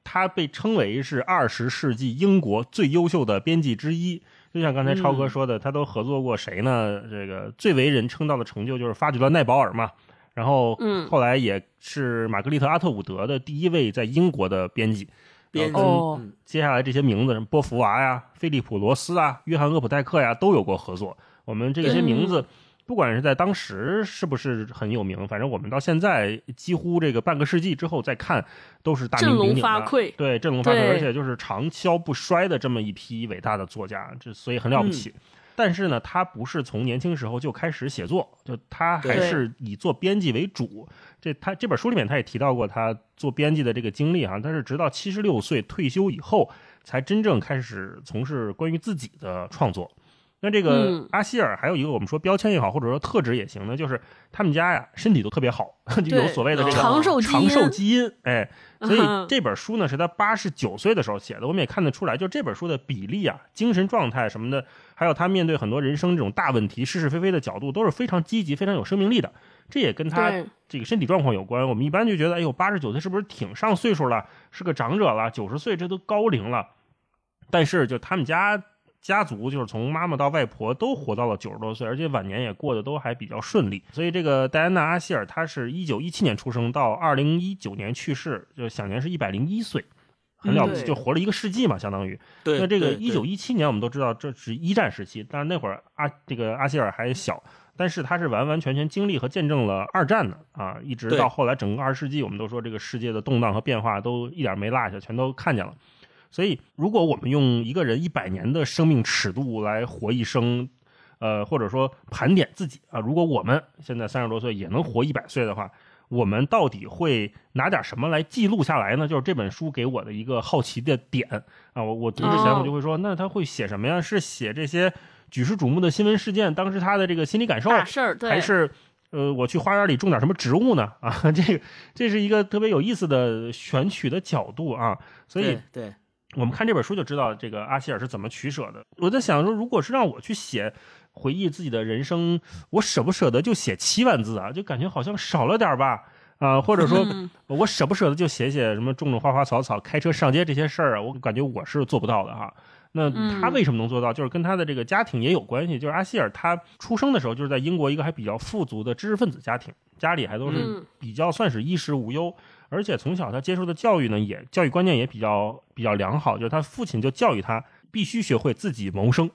他被称为是二十世纪英国最优秀的编辑之一。就像刚才超哥说的，他都合作过谁呢？这个最为人称道的成就就是发掘了奈保尔嘛。然后，嗯，后来也是玛格丽特·阿特伍德的第一位在英国的编辑。编辑，接下来这些名字，什么波伏娃呀、菲利普·罗斯啊、约翰·厄普代克呀，都有过合作。我们这些名字，不管是在当时是不是很有名，反正我们到现在几乎这个半个世纪之后再看，都是大名鼎鼎的。对，振聋发聩，而且就是长销不衰的这么一批伟大的作家，这所以很了不起。但是呢，他不是从年轻时候就开始写作，就他还是以做编辑为主。这他这本书里面他也提到过他做编辑的这个经历啊，他是直到七十六岁退休以后，才真正开始从事关于自己的创作。那这个阿希尔还有一个我们说标签也好，或者说特质也行呢，就是他们家呀身体都特别好，[laughs] 就有所谓的这个长寿长寿基因。哎，所以这本书呢是他八十九岁的时候写的，我们也看得出来，就这本书的比例啊、精神状态什么的，还有他面对很多人生这种大问题、是是非非的角度，都是非常积极、非常有生命力的。这也跟他这个身体状况有关。我们一般就觉得，哎呦，八十九岁是不是挺上岁数了，是个长者了？九十岁这都高龄了。但是就他们家家族，就是从妈妈到外婆都活到了九十多岁，而且晚年也过得都还比较顺利。所以这个戴安娜·阿希尔，她是一九一七年出生，到二零一九年去世，就享年是一百零一岁，很了不起，就活了一个世纪嘛，相当于。对。那这个一九一七年，我们都知道这是一战时期，但是那会儿阿这个阿希尔还小，但是他是完完全全经历和见证了二战的啊，一直到后来整个二十世纪，我们都说这个世界的动荡和变化都一点没落下，全都看见了。所以，如果我们用一个人一百年的生命尺度来活一生，呃，或者说盘点自己啊，如果我们现在三十多岁也能活一百岁的话，我们到底会拿点什么来记录下来呢？就是这本书给我的一个好奇的点啊。我我读之前我就会说，那他会写什么呀？是写这些举世瞩目的新闻事件，当时他的这个心理感受，还是呃，我去花园里种点什么植物呢？啊，这个这是一个特别有意思的选取的角度啊。所以对。我们看这本书就知道这个阿希尔是怎么取舍的。我在想说，如果是让我去写回忆自己的人生，我舍不舍得就写七万字啊？就感觉好像少了点吧？啊，或者说，[laughs] 我舍不舍得就写写什么种种花花草草、开车上街这些事儿啊？我感觉我是做不到的哈。那他为什么能做到？就是跟他的这个家庭也有关系。就是阿希尔他出生的时候就是在英国一个还比较富足的知识分子家庭，家里还都是比较算是衣食无忧。而且从小他接受的教育呢，也教育观念也比较比较良好，就是他父亲就教育他必须学会自己谋生，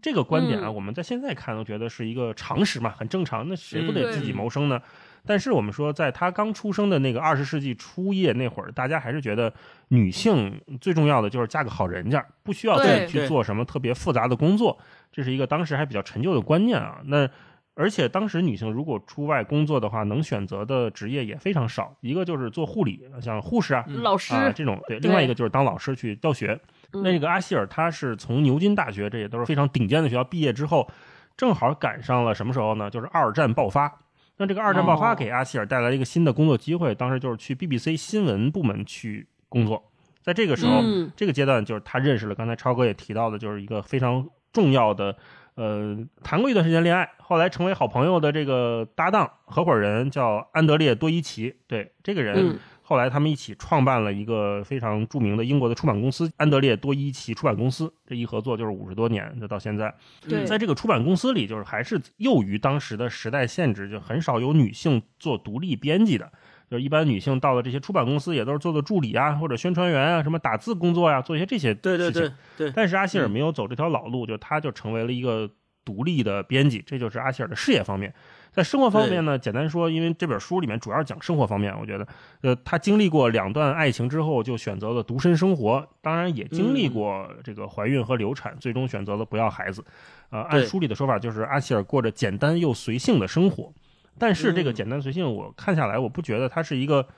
这个观点啊，我们在现在看都觉得是一个常识嘛，很正常。那谁不得自己谋生呢？但是我们说，在他刚出生的那个二十世纪初叶那会儿，大家还是觉得女性最重要的就是嫁个好人家，不需要自己去做什么特别复杂的工作，这是一个当时还比较陈旧的观念啊。那而且当时女性如果出外工作的话，能选择的职业也非常少。一个就是做护理，像护士啊、老师啊这种；对，另外一个就是当老师去教学。那个阿希尔，他是从牛津大学，这也都是非常顶尖的学校毕业之后，正好赶上了什么时候呢？就是二战爆发。那这个二战爆发给阿希尔带来一个新的工作机会，当时就是去 BBC 新闻部门去工作。在这个时候，这个阶段就是他认识了刚才超哥也提到的，就是一个非常重要的。呃，谈过一段时间恋爱，后来成为好朋友的这个搭档合伙人叫安德烈多伊奇。对这个人，后来他们一起创办了一个非常著名的英国的出版公司——安德烈多伊奇出版公司。这一合作就是五十多年，就到现在。对，在这个出版公司里，就是还是囿于当时的时代限制，就很少有女性做独立编辑的。就一般女性到了这些出版公司，也都是做做助理啊，或者宣传员啊，什么打字工作呀，做一些这些对对对对。但是阿希尔没有走这条老路，就他就成为了一个独立的编辑，这就是阿希尔的事业方面。在生活方面呢，简单说，因为这本书里面主要讲生活方面，我觉得，呃，他经历过两段爱情之后，就选择了独身生活，当然也经历过这个怀孕和流产，最终选择了不要孩子。呃，按书里的说法，就是阿希尔过着简单又随性的生活。但是这个简单随性，我看下来，我不觉得他是一个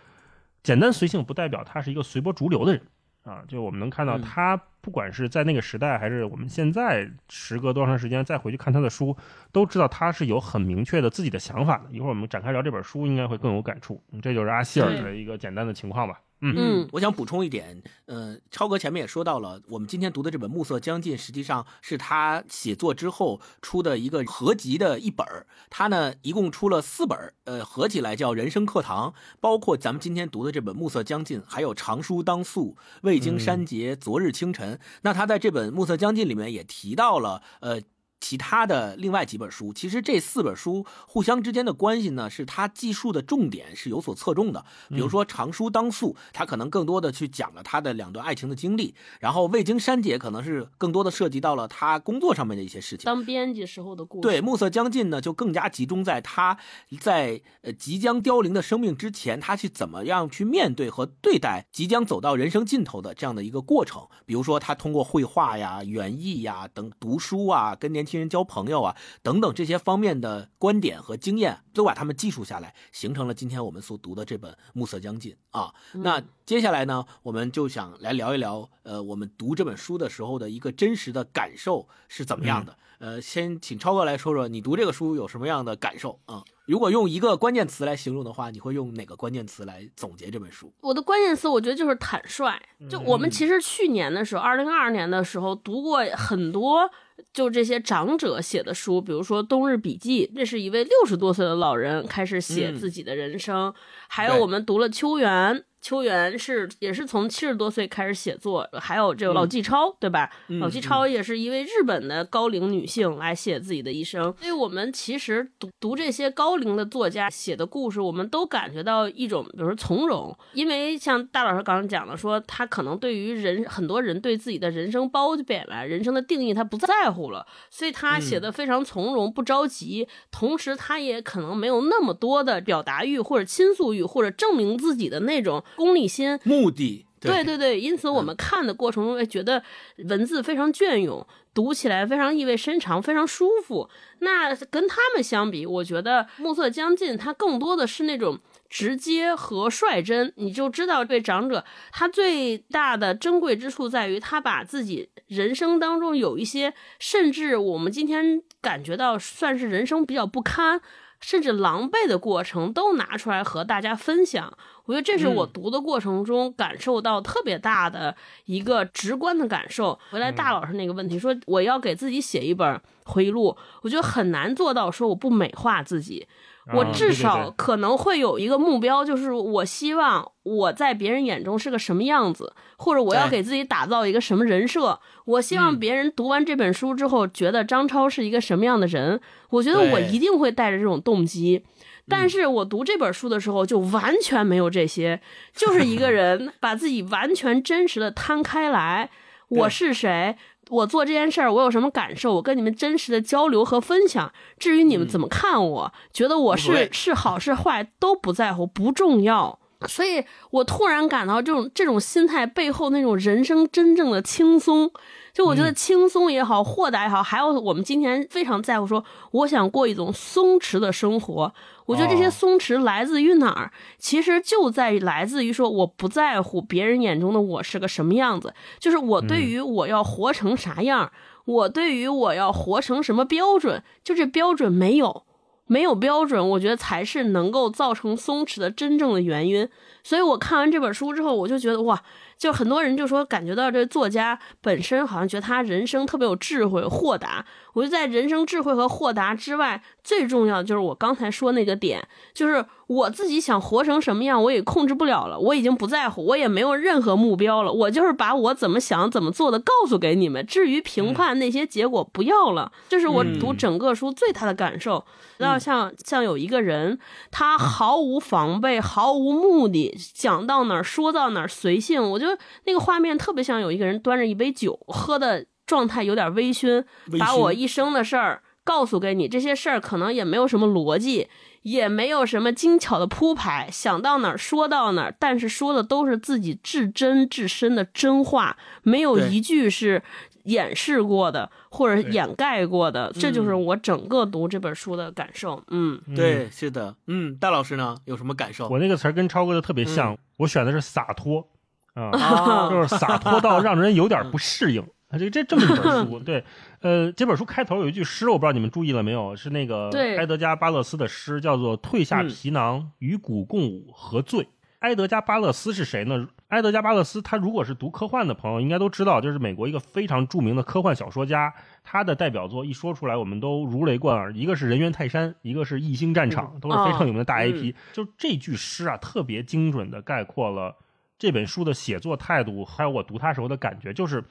简单随性，不代表他是一个随波逐流的人啊。就我们能看到，他不管是在那个时代，还是我们现在，时隔多长时间再回去看他的书，都知道他是有很明确的自己的想法的。一会儿我们展开聊这本书，应该会更有感触。这就是阿希尔的一个简单的情况吧。嗯，我想补充一点，呃，超哥前面也说到了，我们今天读的这本《暮色将近》，实际上是他写作之后出的一个合集的一本他呢一共出了四本呃，合起来叫《人生课堂》，包括咱们今天读的这本《暮色将近》，还有《长书当宿》《未经删节》《昨日清晨》。那他在这本《暮色将近》里面也提到了，呃。其他的另外几本书，其实这四本书互相之间的关系呢，是他记述的重点是有所侧重的。比如说《长书当宿》，他可能更多的去讲了他的两段爱情的经历；然后《未经删节》可能是更多的涉及到了他工作上面的一些事情。当编辑时候的故事。对，《暮色将近》呢，就更加集中在他在呃即将凋零的生命之前，他去怎么样去面对和对待即将走到人生尽头的这样的一个过程。比如说，他通过绘画呀、园艺呀等读书啊，跟年轻。人交朋友啊，等等这些方面的观点和经验，都把他们记述下来，形成了今天我们所读的这本《暮色将近》啊。那接下来呢，我们就想来聊一聊，呃，我们读这本书的时候的一个真实的感受是怎么样的。呃，先请超哥来说说，你读这个书有什么样的感受啊？如果用一个关键词来形容的话，你会用哪个关键词来总结这本书？我的关键词，我觉得就是坦率。就我们其实去年的时候，二零二二年的时候读过很多。就这些长者写的书，比如说《冬日笔记》，这是一位六十多岁的老人开始写自己的人生；还有我们读了邱元秋元是也是从七十多岁开始写作，还有这个老纪超，对吧？老纪超也是一位日本的高龄女性来写自己的一生。所以我们其实读读这些高龄的作家写的故事，我们都感觉到一种，比如说从容，因为像大老师刚刚讲的，说他可能对于人很多人对自己的人生褒贬啊，人生的定义他不在乎了，所以他写的非常从容，不着急，同时他也可能没有那么多的表达欲或者倾诉欲或者证明自己的那种。功利心目的，对对对，因此我们看的过程中会觉得文字非常隽永，读起来非常意味深长，非常舒服。那跟他们相比，我觉得《暮色将近》它更多的是那种直接和率真。你就知道，这长者他最大的珍贵之处在于，他把自己人生当中有一些，甚至我们今天感觉到算是人生比较不堪。甚至狼狈的过程都拿出来和大家分享，我觉得这是我读的过程中感受到特别大的一个直观的感受。回来大老师那个问题说，我要给自己写一本回忆录，我觉得很难做到说我不美化自己。我至少可能会有一个目标，就是我希望我在别人眼中是个什么样子，或者我要给自己打造一个什么人设。我希望别人读完这本书之后，觉得张超是一个什么样的人。我觉得我一定会带着这种动机，但是我读这本书的时候就完全没有这些，就是一个人 [laughs] 把自己完全真实的摊开来，我是谁。我做这件事儿，我有什么感受？我跟你们真实的交流和分享。至于你们怎么看，我觉得我是是好是坏都不在乎，不重要。所以我突然感到这种这种心态背后那种人生真正的轻松。就我觉得轻松也好，豁达也好，还有我们今天非常在乎说，我想过一种松弛的生活。我觉得这些松弛来自于哪儿？其实就在于来自于说，我不在乎别人眼中的我是个什么样子，就是我对于我要活成啥样，我对于我要活成什么标准，就这标准没有，没有标准，我觉得才是能够造成松弛的真正的原因。所以我看完这本书之后，我就觉得哇。就很多人就说，感觉到这作家本身好像觉得他人生特别有智慧、豁达。我觉得在人生智慧和豁达之外，最重要的就是我刚才说那个点，就是我自己想活成什么样，我也控制不了了，我已经不在乎，我也没有任何目标了，我就是把我怎么想、怎么做的告诉给你们。至于评判那些结果，不要了。这是我读整个书最大的感受。要像像有一个人，他毫无防备、毫无目的，讲到哪儿说到哪儿，随性。我觉得那个画面特别像有一个人端着一杯酒喝的。状态有点微醺，把我一生的事儿告诉给你，这些事儿可能也没有什么逻辑，也没有什么精巧的铺排，想到哪儿说到哪儿，但是说的都是自己至真至深的真话，没有一句是掩饰过的或者掩盖过的，这就是我整个读这本书的感受。嗯，对，是的，嗯，戴老师呢有什么感受？我那个词儿跟超哥的特别像，我选的是洒脱 [laughs] 啊，就是洒脱到让人有点不适应。[laughs] 这这这么一本书，[laughs] 对，呃，这本书开头有一句诗，我不知道你们注意了没有，是那个埃德加·巴勒斯的诗，叫做“褪下皮囊，与骨共舞，何罪？”埃德加·巴勒斯是谁呢？埃德加·巴勒斯，他如果是读科幻的朋友，应该都知道，就是美国一个非常著名的科幻小说家。他的代表作一说出来，我们都如雷贯耳。一个是人猿泰山，一个是异星战场，都是非常有名的大 IP。就这句诗啊，特别精准的概括了这本书的写作态度，还有我读它时候的感觉，就是。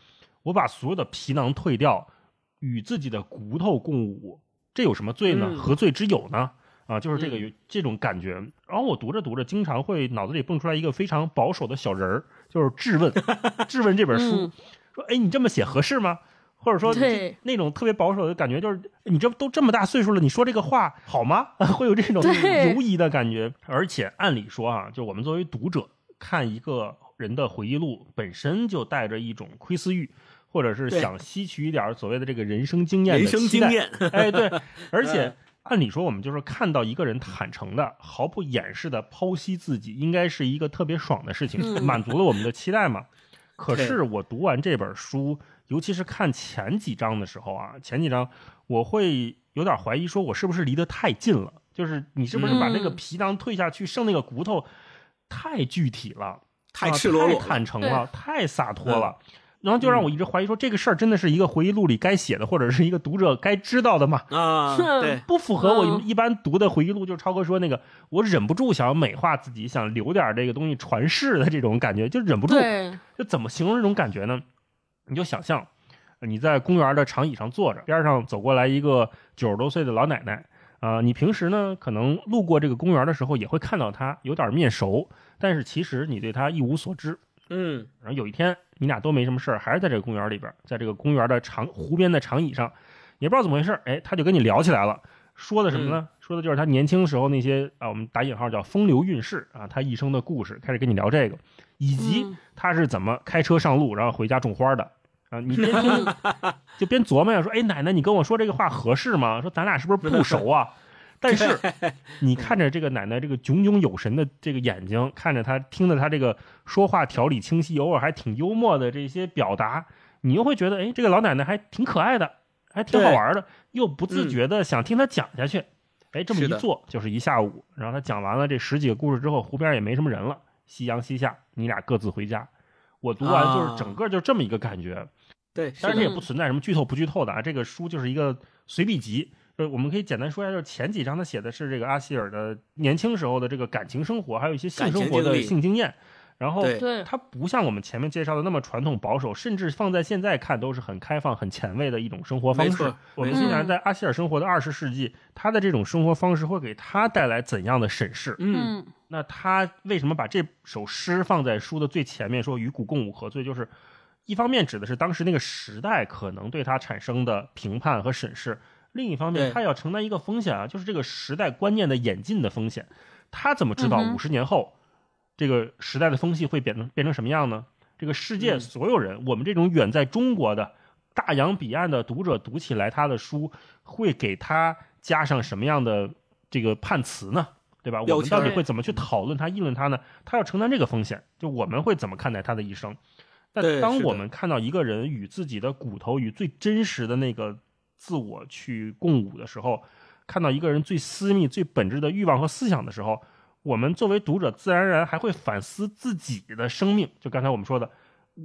我把所有的皮囊退掉，与自己的骨头共舞，这有什么罪呢？何罪之有呢？啊，就是这个有这种感觉。然后我读着读着，经常会脑子里蹦出来一个非常保守的小人儿，就是质问，[laughs] 质问这本书，说：“哎，你这么写合适吗？”或者说那种特别保守的感觉，就是你这都这么大岁数了，你说这个话好吗？[laughs] 会有这种犹疑的感觉。而且按理说啊，就我们作为读者看一个人的回忆录，本身就带着一种窥私欲。或者是想吸取一点所谓的这个人生经验的期待，哎，对，[laughs] 而且按理说我们就是看到一个人坦诚的、毫不掩饰的剖析自己，应该是一个特别爽的事情，满足了我们的期待嘛。[laughs] 可是我读完这本书，尤其是看前几章的时候啊，前几章我会有点怀疑，说我是不是离得太近了？就是你是不是把那个皮囊退下去，剩那个骨头太具体了，太赤裸裸、坦诚了，太洒脱了。然后就让我一直怀疑说，这个事儿真的是一个回忆录里该写的，或者是一个读者该知道的吗？啊，[laughs] 对，不符合我一般读的回忆录。就是超哥说那个，我忍不住想要美化自己，想留点这个东西传世的这种感觉，就忍不住。就怎么形容这种感觉呢？你就想象你在公园的长椅上坐着，边上走过来一个九十多岁的老奶奶啊。你平时呢，可能路过这个公园的时候也会看到他，有点面熟，但是其实你对他一无所知。嗯，然后有一天，你俩都没什么事儿，还是在这个公园里边，在这个公园的长湖边的长椅上，也不知道怎么回事，哎，他就跟你聊起来了，说的什么呢？说的就是他年轻时候那些啊，我们打引号叫风流韵事啊，他一生的故事，开始跟你聊这个，以及他是怎么开车上路，然后回家种花的啊。你边听 [laughs] 就边琢磨呀，说，哎，奶奶，你跟我说这个话合适吗？说咱俩是不是不熟啊？但是，[laughs] 你看着这个奶奶这个炯炯有神的这个眼睛，看着她听着她这个说话条理清晰，偶尔还挺幽默的这些表达，你又会觉得，哎，这个老奶奶还挺可爱的，还挺好玩的，又不自觉的想听她讲下去。哎，这么一坐就是一下午。然后她讲完了这十几个故事之后，湖边也没什么人了，夕阳西下，你俩各自回家。我读完就是整个就这么一个感觉。对，但是也不存在什么剧透不剧透的啊，这个书就是一个随笔集。呃我们可以简单说一下，就是前几章他写的是这个阿希尔的年轻时候的这个感情生活，还有一些性生活的性经验。然后，它不像我们前面介绍的那么传统保守，甚至放在现在看都是很开放、很前卫的一种生活方式。我们虽然在阿希尔生活的二十世纪，他的这种生活方式会给他带来怎样的审视？嗯，那他为什么把这首诗放在书的最前面，说与古共舞何罪？就是一方面指的是当时那个时代可能对他产生的评判和审视。另一方面，他要承担一个风险啊，就是这个时代观念的演进的风险。他怎么知道五十年后这个时代的风气会变成变成什么样呢？这个世界所有人，我们这种远在中国的大洋彼岸的读者读起来他的书，会给他加上什么样的这个判词呢？对吧？我们到底会怎么去讨论他、议论他呢？他要承担这个风险，就我们会怎么看待他的一生？但当我们看到一个人与自己的骨头与最真实的那个。自我去共舞的时候，看到一个人最私密、最本质的欲望和思想的时候，我们作为读者，自然而然还会反思自己的生命。就刚才我们说的，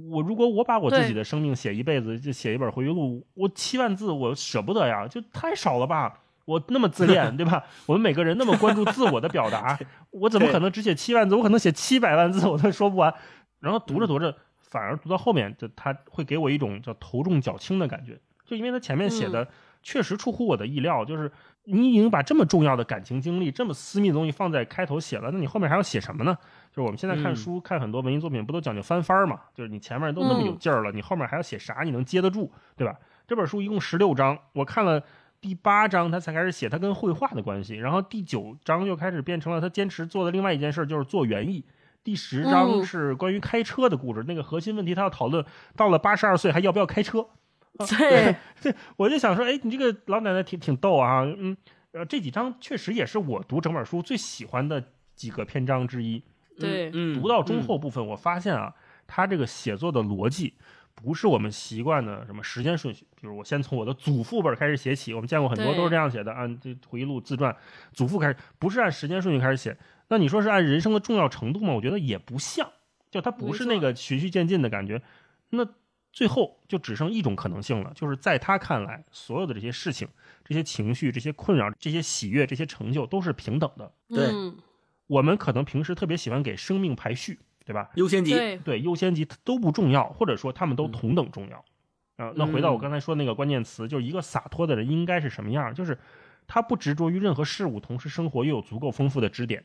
我如果我把我自己的生命写一辈子，就写一本回忆录，我七万字我舍不得呀，就太少了吧？我那么自恋，对吧？[laughs] 我们每个人那么关注自我的表达，[laughs] 我怎么可能只写七万字？我可能写七百万字，我都说不完。然后读着读着，反而读到后面，就他会给我一种叫头重脚轻的感觉。就因为他前面写的确实出乎我的意料，就是你已经把这么重要的感情经历、这么私密的东西放在开头写了，那你后面还要写什么呢？就是我们现在看书、看很多文艺作品，不都讲究翻番儿嘛？就是你前面都那么有劲儿了，你后面还要写啥？你能接得住，对吧？这本书一共十六章，我看了第八章，他才开始写他跟绘画的关系，然后第九章又开始变成了他坚持做的另外一件事，就是做园艺。第十章是关于开车的故事，那个核心问题他要讨论，到了八十二岁还要不要开车？对，对，我就想说，哎，你这个老奶奶挺挺逗啊，嗯，呃，这几章确实也是我读整本书最喜欢的几个篇章之一。对，嗯，读到中后部分，我发现啊，他这个写作的逻辑不是我们习惯的什么时间顺序，比如我先从我的祖父辈开始写起，我们见过很多都是这样写的，按这回忆录、自传，祖父开始，不是按时间顺序开始写。那你说是按人生的重要程度吗？我觉得也不像，就它不是那个循序渐进的感觉。那。最后就只剩一种可能性了，就是在他看来，所有的这些事情、这些情绪、这些困扰、这些喜悦、这些成就都是平等的。对，我们可能平时特别喜欢给生命排序，对吧？优先级，对，优先级都不重要，或者说他们都同等重要。啊，那回到我刚才说那个关键词，就是一个洒脱的人应该是什么样？就是他不执着于任何事物，同时生活又有足够丰富的支点。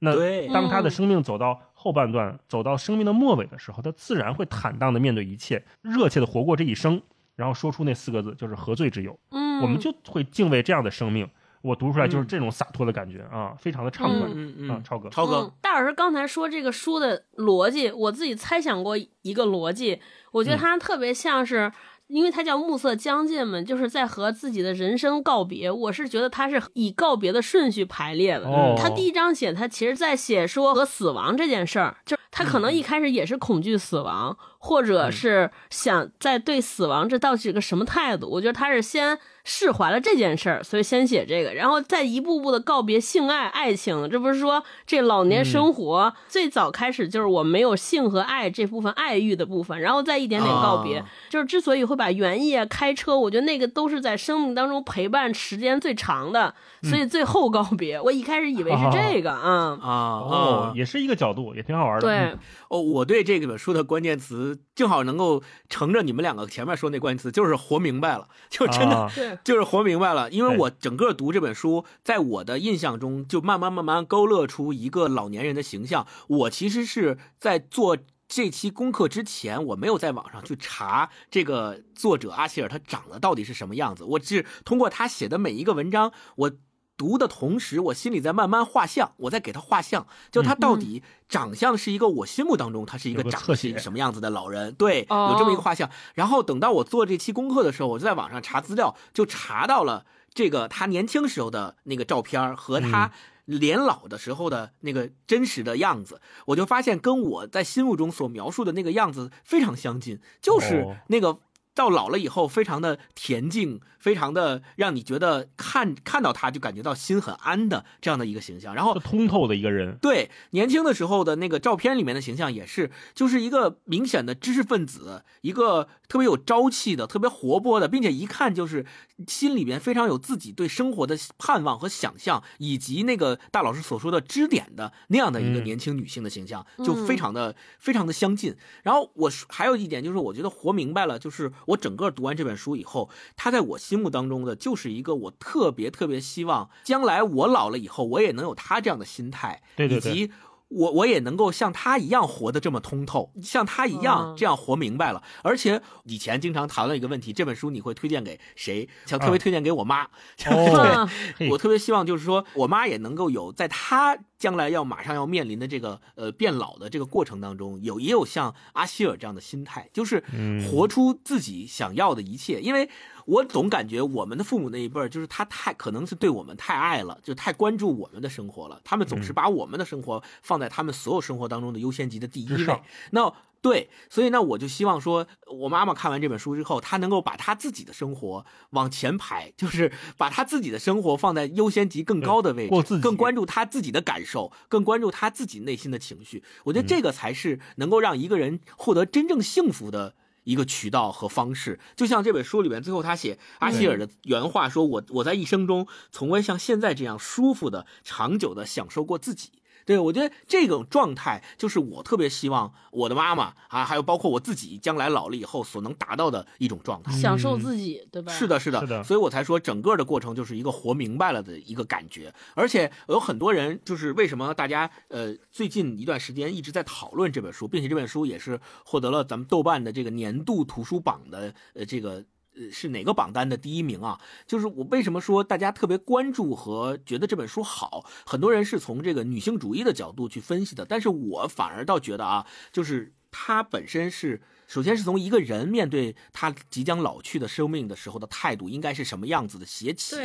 那当他的生命走到后半段，走到生命的末尾的时候，他自然会坦荡的面对一切，热切的活过这一生，然后说出那四个字，就是何罪之有。嗯，我们就会敬畏这样的生命。我读出来就是这种洒脱的感觉啊，非常的畅快。嗯嗯啊，超哥，超哥，大老师刚才说这个书的逻辑，我自己猜想过一个逻辑，我觉得它特别像是。因为他叫暮色将近嘛，就是在和自己的人生告别。我是觉得他是以告别的顺序排列的。他第一章写他其实在写说和死亡这件事儿，就。他可能一开始也是恐惧死亡，或者是想在对死亡这到底是个什么态度。我觉得他是先释怀了这件事儿，所以先写这个，然后再一步步的告别性爱、爱情。这不是说这老年生活最早开始就是我没有性和爱这部分爱欲的部分，然后再一点点告别。就是之所以会把园艺啊、开车，我觉得那个都是在生命当中陪伴时间最长的，所以最后告别。我一开始以为是这个啊啊哦，也是一个角度，也挺好玩的。对哦，我对这本书的关键词正好能够乘着你们两个前面说那关键词，就是活明白了，就真的就是活明白了。因为我整个读这本书，在我的印象中，就慢慢慢慢勾勒出一个老年人的形象。我其实是在做这期功课之前，我没有在网上去查这个作者阿希尔他长得到底是什么样子，我是通过他写的每一个文章，我。读的同时，我心里在慢慢画像，我在给他画像，就他到底长相是一个我心目当中他是一个长是一个什么样子的老人，对，有这么一个画像。然后等到我做这期功课的时候，我就在网上查资料，就查到了这个他年轻时候的那个照片和他年老的时候的那个真实的样子，我就发现跟我在心目中所描述的那个样子非常相近，就是那个。到老了以后，非常的恬静，非常的让你觉得看看到他就感觉到心很安的这样的一个形象。然后通透的一个人，对年轻的时候的那个照片里面的形象也是，就是一个明显的知识分子，一个特别有朝气的、特别活泼的，并且一看就是心里边非常有自己对生活的盼望和想象，以及那个大老师所说的支点的那样的一个年轻女性的形象，就非常的非常的相近。然后我还有一点就是，我觉得活明白了，就是。我整个读完这本书以后，他在我心目当中的就是一个我特别特别希望将来我老了以后，我也能有他这样的心态，以及。我我也能够像他一样活得这么通透，像他一样这样活明白了。而且以前经常谈论一个问题，这本书你会推荐给谁？想特别推荐给我妈。对，我特别希望就是说我妈也能够有在她将来要马上要面临的这个呃变老的这个过程当中，有也有像阿希尔这样的心态，就是活出自己想要的一切，因为。我总感觉我们的父母那一辈儿，就是他太可能是对我们太爱了，就太关注我们的生活了。他们总是把我们的生活放在他们所有生活当中的优先级的第一位。那对，所以呢，我就希望说，我妈妈看完这本书之后，她能够把她自己的生活往前排，就是把她自己的生活放在优先级更高的位置，更关注她自己的感受，更关注她自己内心的情绪。我觉得这个才是能够让一个人获得真正幸福的。一个渠道和方式，就像这本书里面最后他写阿希尔的原话说：“我我在一生中从未像现在这样舒服的、长久的享受过自己。”对，我觉得这种状态就是我特别希望我的妈妈啊，还有包括我自己将来老了以后所能达到的一种状态，享受自己，对吧？是的，是的，所以我才说整个的过程就是一个活明白了的一个感觉。而且有很多人就是为什么大家呃最近一段时间一直在讨论这本书，并且这本书也是获得了咱们豆瓣的这个年度图书榜的呃这个。是哪个榜单的第一名啊？就是我为什么说大家特别关注和觉得这本书好？很多人是从这个女性主义的角度去分析的，但是我反而倒觉得啊，就是它本身是首先是从一个人面对他即将老去的生命的时候的态度应该是什么样子的写起，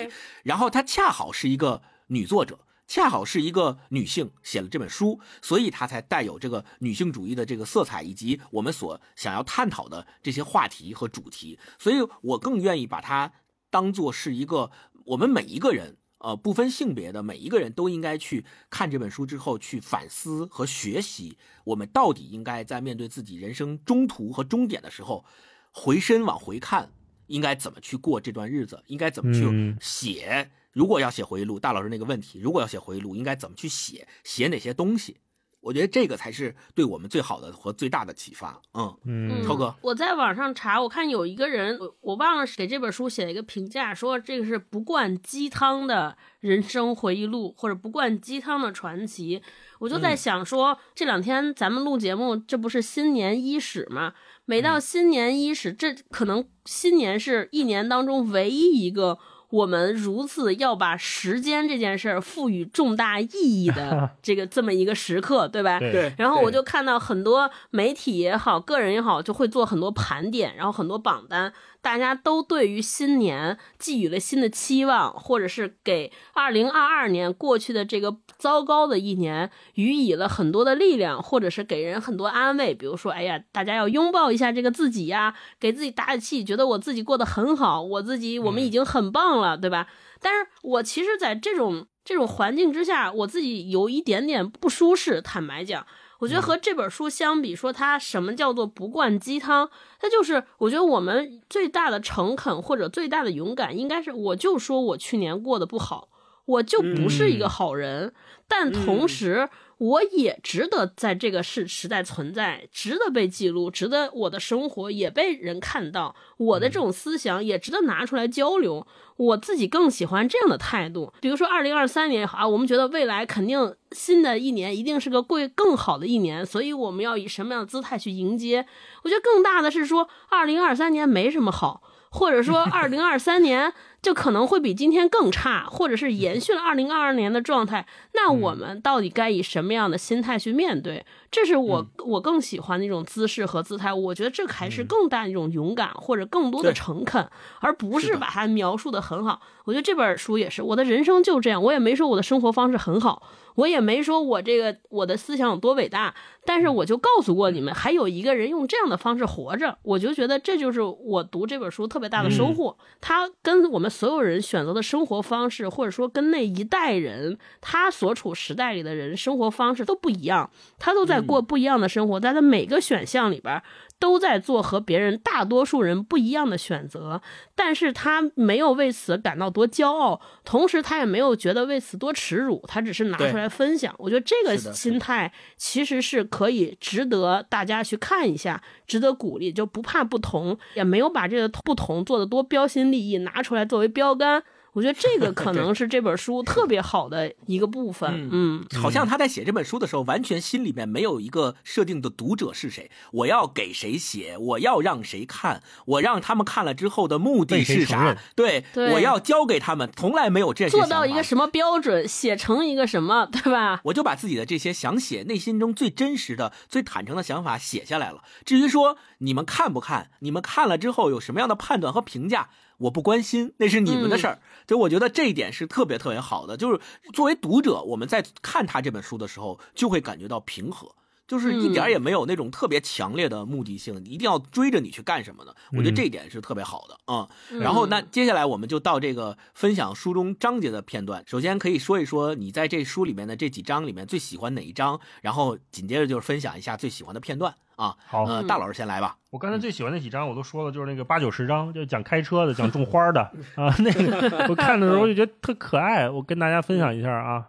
然后他恰好是一个女作者。恰好是一个女性写了这本书，所以她才带有这个女性主义的这个色彩，以及我们所想要探讨的这些话题和主题。所以我更愿意把它当做是一个我们每一个人，呃，不分性别的每一个人都应该去看这本书之后去反思和学习，我们到底应该在面对自己人生中途和终点的时候，回身往回看，应该怎么去过这段日子，应该怎么去写。如果要写回忆录，大老师那个问题，如果要写回忆录，应该怎么去写？写哪些东西？我觉得这个才是对我们最好的和最大的启发。嗯嗯，超哥，我在网上查，我看有一个人，我我忘了给这本书写了一个评价，说这个是不灌鸡汤的人生回忆录，或者不灌鸡汤的传奇。我就在想说，这两天咱们录节目，这不是新年伊始吗？每到新年伊始，这可能新年是一年当中唯一一个。我们如此要把时间这件事儿赋予重大意义的 [laughs] 这个这么一个时刻，对吧？对。然后我就看到很多媒体也好，个人也好，就会做很多盘点，然后很多榜单。大家都对于新年寄予了新的期望，或者是给二零二二年过去的这个糟糕的一年予以了很多的力量，或者是给人很多安慰。比如说，哎呀，大家要拥抱一下这个自己呀，给自己打打气，觉得我自己过得很好，我自己我们已经很棒了，对吧？但是我其实，在这种这种环境之下，我自己有一点点不舒适。坦白讲。我觉得和这本书相比，说它什么叫做不灌鸡汤，它就是我觉得我们最大的诚恳或者最大的勇敢，应该是我就说我去年过得不好，我就不是一个好人，但同时。我也值得在这个时时代存在，值得被记录，值得我的生活也被人看到，我的这种思想也值得拿出来交流。我自己更喜欢这样的态度。比如说，二零二三年啊，我们觉得未来肯定新的一年一定是个贵更好的一年，所以我们要以什么样的姿态去迎接？我觉得更大的是说，二零二三年没什么好，或者说 [laughs] 二零二三年。就可能会比今天更差，或者是延续了二零二二年的状态。那我们到底该以什么样的心态去面对？这是我我更喜欢的一种姿势和姿态。我觉得这还是更大一种勇敢，或者更多的诚恳，而不是把它描述的很好。我觉得这本书也是，我的人生就这样。我也没说我的生活方式很好。我也没说我这个我的思想有多伟大，但是我就告诉过你们，还有一个人用这样的方式活着，我就觉得这就是我读这本书特别大的收获。他跟我们所有人选择的生活方式，或者说跟那一代人他所处时代里的人生活方式都不一样，他都在过不一样的生活，在他每个选项里边。都在做和别人大多数人不一样的选择，但是他没有为此感到多骄傲，同时他也没有觉得为此多耻辱，他只是拿出来分享。我觉得这个心态其实是可以值得大家去看一下，值得鼓励，就不怕不同，也没有把这个不同做的多标新立异，拿出来作为标杆。我觉得这个 [laughs] 可能是这本书特别好的一个部分。嗯，好像他在写这本书的时候，完全心里面没有一个设定的读者是谁，我要给谁写，我要让谁看，我让他们看了之后的目的是啥？对，我要教给他们，从来没有这些做到一个什么标准，写成一个什么，对吧？我就把自己的这些想写、内心中最真实的、最坦诚的想法写下来了。至于说你们看不看，你们看了之后有什么样的判断和评价？我不关心，那是你们的事儿。就我觉得这一点是特别特别好的。就是作为读者，我们在看他这本书的时候，就会感觉到平和，就是一点也没有那种特别强烈的目的性，一定要追着你去干什么的。我觉得这一点是特别好的啊。然后那接下来我们就到这个分享书中章节的片段。首先可以说一说你在这书里面的这几章里面最喜欢哪一章，然后紧接着就是分享一下最喜欢的片段。啊，好，呃，大老师先来吧。我刚才最喜欢那几章，我都说了，就是那个八九十章，就讲开车的，讲种花的啊。那个 [laughs] 我看的时候就觉得特可爱，我跟大家分享一下啊。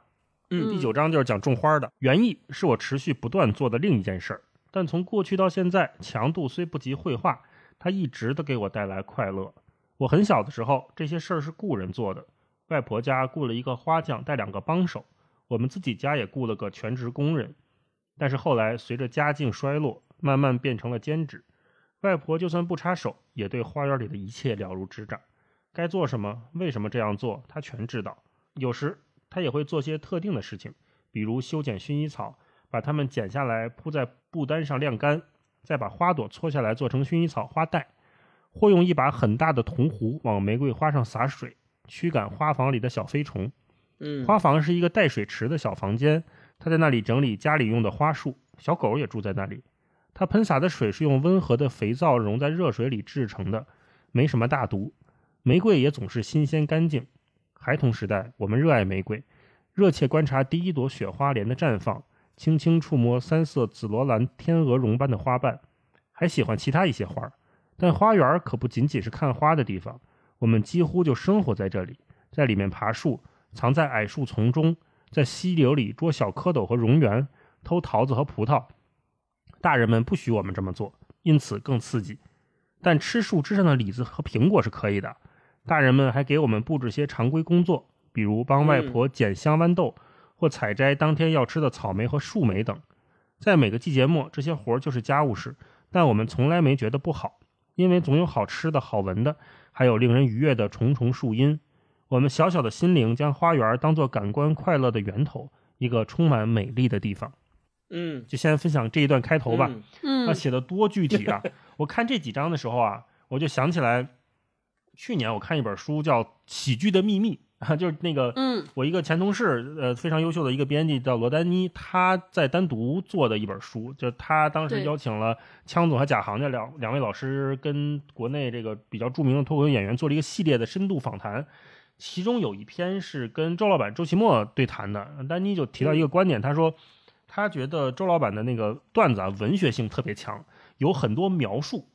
嗯，第九章就是讲种花的，园艺是我持续不断做的另一件事儿。但从过去到现在，强度虽不及绘画，它一直都给我带来快乐。我很小的时候，这些事儿是雇人做的，外婆家雇了一个花匠带两个帮手，我们自己家也雇了个全职工人。但是后来随着家境衰落。慢慢变成了兼职，外婆就算不插手，也对花园里的一切了如指掌。该做什么，为什么这样做，她全知道。有时她也会做些特定的事情，比如修剪薰衣草，把它们剪下来铺在布单上晾干，再把花朵搓下来做成薰衣草花带，或用一把很大的铜壶往玫瑰花上洒水，驱赶花房里的小飞虫。嗯，花房是一个带水池的小房间，他在那里整理家里用的花束，小狗也住在那里。它喷洒的水是用温和的肥皂溶在热水里制成的，没什么大毒。玫瑰也总是新鲜干净。孩童时代，我们热爱玫瑰，热切观察第一朵雪花莲的绽放，轻轻触摸三色紫罗兰天鹅绒般的花瓣，还喜欢其他一些花儿。但花园可不仅仅是看花的地方，我们几乎就生活在这里，在里面爬树，藏在矮树丛中，在溪流里捉小蝌蚪和蝾螈，偷桃子和葡萄。大人们不许我们这么做，因此更刺激。但吃树枝上的李子和苹果是可以的。大人们还给我们布置些常规工作，比如帮外婆捡香豌豆，或采摘当天要吃的草莓和树莓等。在每个季节末，这些活儿就是家务事，但我们从来没觉得不好，因为总有好吃的好闻的，还有令人愉悦的重重树荫。我们小小的心灵将花园当做感官快乐的源头，一个充满美丽的地方。嗯，就先分享这一段开头吧。嗯，那写的多具体啊！[laughs] 我看这几章的时候啊，我就想起来，去年我看一本书叫《喜剧的秘密》啊，[laughs] 就是那个，嗯，我一个前同事，呃，非常优秀的一个编辑叫罗丹妮，他在单独做的一本书，就他当时邀请了枪总和贾航这两两位老师，跟国内这个比较著名的脱口秀演员做了一个系列的深度访谈，其中有一篇是跟周老板周奇墨对谈的，丹妮就提到一个观点，他说。他觉得周老板的那个段子啊，文学性特别强，有很多描述，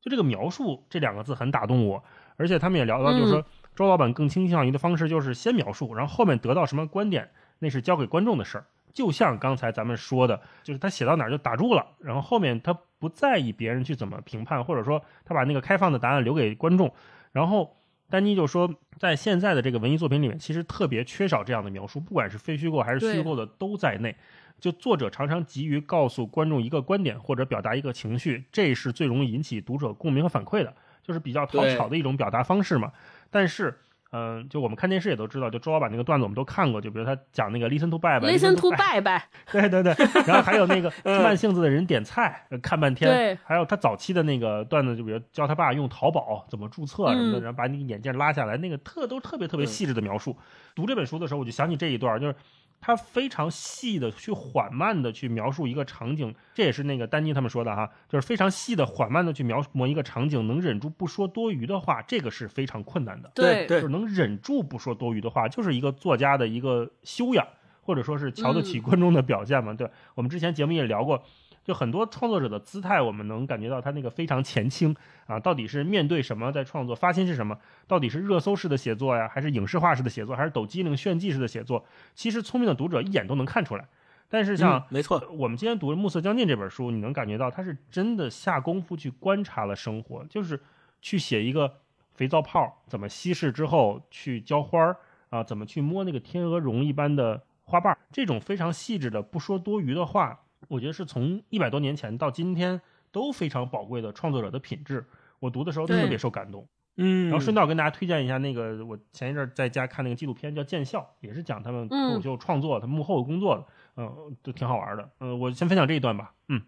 就这个描述这两个字很打动我。而且他们也聊到，就是说周老板更倾向于的方式就是先描述，然后后面得到什么观点，那是交给观众的事儿。就像刚才咱们说的，就是他写到哪儿就打住了，然后后面他不在意别人去怎么评判，或者说他把那个开放的答案留给观众。然后丹妮就说，在现在的这个文艺作品里面，其实特别缺少这样的描述，不管是非虚构还是虚构的都在内。就作者常常急于告诉观众一个观点或者表达一个情绪，这是最容易引起读者共鸣和反馈的，就是比较讨巧的一种表达方式嘛。但是，嗯，就我们看电视也都知道，就周老板那个段子我们都看过，就比如他讲那个 listen to 拜拜，listen to 拜拜，[laughs] 对对对，然后还有那个 [laughs] 慢性子的人点菜看半天，对，还有他早期的那个段子，就比如教他爸用淘宝怎么注册什么的，然后把你眼镜拉下来，那个特都特别特别细致的描述。读这本书的时候，我就想起这一段，就是。他非常细的去缓慢的去描述一个场景，这也是那个丹尼他们说的哈，就是非常细的缓慢的去描摹一个场景，能忍住不说多余的话，这个是非常困难的。对，就是能忍住不说多余的话，就是一个作家的一个修养，或者说是瞧得起观众的表现嘛。对我们之前节目也聊过。就很多创作者的姿态，我们能感觉到他那个非常前倾啊，到底是面对什么在创作，发心是什么？到底是热搜式的写作呀，还是影视化式的写作，还是抖机灵炫技式的写作？其实聪明的读者一眼都能看出来。但是像没错，我们今天读《暮色将近》这本书，你能感觉到他是真的下功夫去观察了生活，就是去写一个肥皂泡怎么稀释之后去浇花儿啊，怎么去摸那个天鹅绒一般的花瓣，这种非常细致的不说多余的话。我觉得是从一百多年前到今天都非常宝贵的创作者的品质，我读的时候特别受感动。嗯，然后顺道跟大家推荐一下那个，我前一阵在家看那个纪录片叫《见笑》，也是讲他们脱口秀创作、他幕后工作的，嗯，都挺好玩的。嗯，我先分享这一段吧。嗯，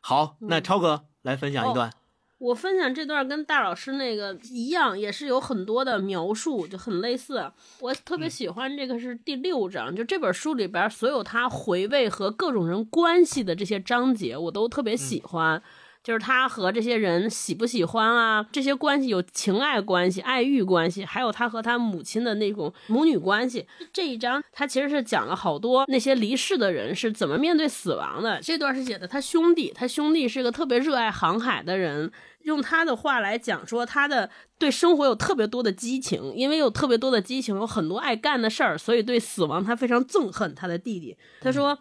好，那超哥来分享一段。我分享这段跟大老师那个一样，也是有很多的描述，就很类似。我特别喜欢这个是第六章，就这本书里边所有他回味和各种人关系的这些章节，我都特别喜欢。就是他和这些人喜不喜欢啊？这些关系有情爱关系、爱欲关系，还有他和他母亲的那种母女关系。这一章他其实是讲了好多那些离世的人是怎么面对死亡的。这段是写的他兄弟，他兄弟是个特别热爱航海的人，用他的话来讲说，他的对生活有特别多的激情，因为有特别多的激情，有很多爱干的事儿，所以对死亡他非常憎恨他的弟弟。他说。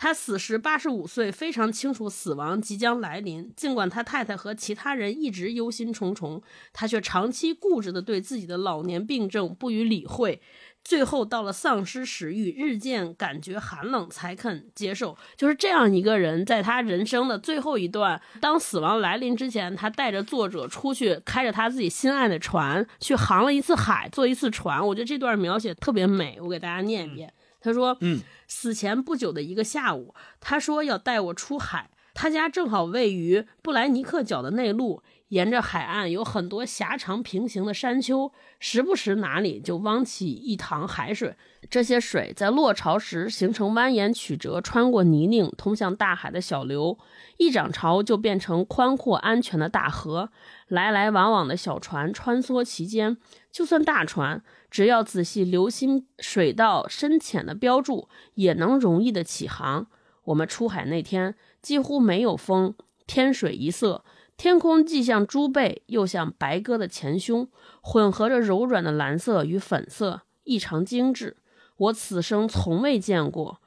他死时八十五岁，非常清楚死亡即将来临。尽管他太太和其他人一直忧心忡忡，他却长期固执地对自己的老年病症不予理会。最后到了丧失食欲、日渐感觉寒冷，才肯接受。就是这样一个人，在他人生的最后一段，当死亡来临之前，他带着作者出去，开着他自己心爱的船，去航了一次海，坐一次船。我觉得这段描写特别美，我给大家念一遍。他说：“嗯，死前不久的一个下午，他说要带我出海。他家正好位于布莱尼克角的内陆，沿着海岸有很多狭长平行的山丘，时不时哪里就汪起一塘海水。这些水在落潮时形成蜿蜒曲折、穿过泥泞通向大海的小流，一涨潮就变成宽阔安全的大河。来来往往的小船穿梭其间，就算大船。”只要仔细留心水道深浅的标注，也能容易的起航。我们出海那天几乎没有风，天水一色，天空既像猪背，又像白鸽的前胸，混合着柔软的蓝色与粉色，异常精致。我此生从未见过。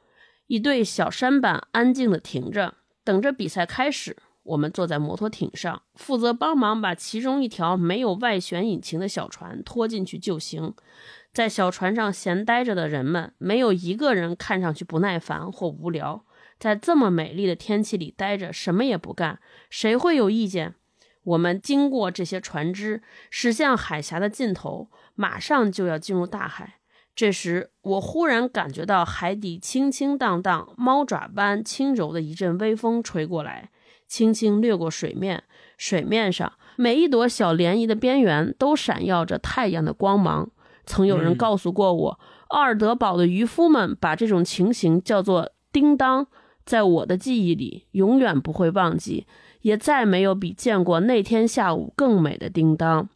一对小舢板安静地停着，等着比赛开始。我们坐在摩托艇上，负责帮忙把其中一条没有外旋引擎的小船拖进去就行。在小船上闲待着的人们，没有一个人看上去不耐烦或无聊。在这么美丽的天气里待着，什么也不干，谁会有意见？我们经过这些船只，驶向海峡的尽头，马上就要进入大海。这时，我忽然感觉到海底清清荡荡、猫爪般轻柔的一阵微风吹过来，轻轻掠过水面。水面上每一朵小涟漪的边缘都闪耀着太阳的光芒。曾有人告诉过我，奥尔德堡的渔夫们把这种情形叫做“叮当”。在我的记忆里，永远不会忘记，也再没有比见过那天下午更美的叮当。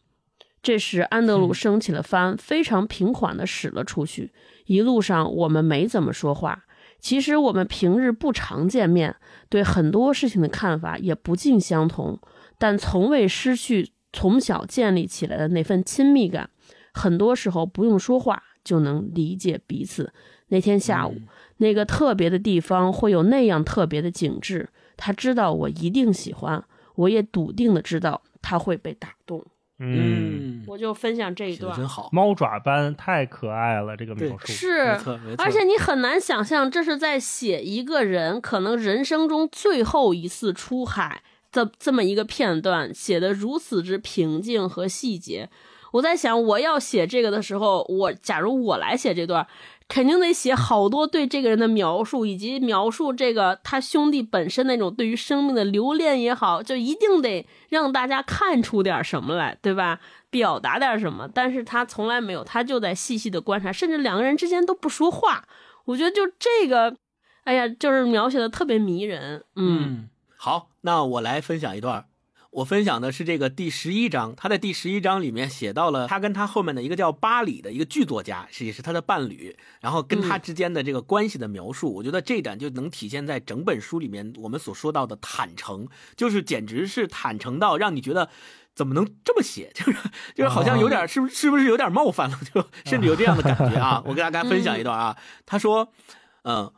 这时，安德鲁升起了帆，非常平缓地驶了出去。一路上，我们没怎么说话。其实，我们平日不常见面，对很多事情的看法也不尽相同，但从未失去从小建立起来的那份亲密感。很多时候，不用说话就能理解彼此。那天下午，那个特别的地方会有那样特别的景致。他知道我一定喜欢，我也笃定的知道他会被打动。嗯，我就分享这一段，真好，猫爪般太可爱了，这个描述是，而且你很难想象这是在写一个人可能人生中最后一次出海的这么一个片段，写的如此之平静和细节。我在想，我要写这个的时候，我假如我来写这段。肯定得写好多对这个人的描述，以及描述这个他兄弟本身那种对于生命的留恋也好，就一定得让大家看出点什么来，对吧？表达点什么。但是他从来没有，他就在细细的观察，甚至两个人之间都不说话。我觉得就这个，哎呀，就是描写的特别迷人。嗯，好，那我来分享一段。我分享的是这个第十一章，他在第十一章里面写到了他跟他后面的一个叫巴里的一个剧作家，是也是他的伴侣，然后跟他之间的这个关系的描述，我觉得这一点就能体现在整本书里面我们所说到的坦诚，就是简直是坦诚到让你觉得怎么能这么写，[laughs] 就是就是好像有点是不是不是有点冒犯了，[laughs] 就甚至有这样的感觉啊！[laughs] 我给大家分享一段啊，他说，嗯，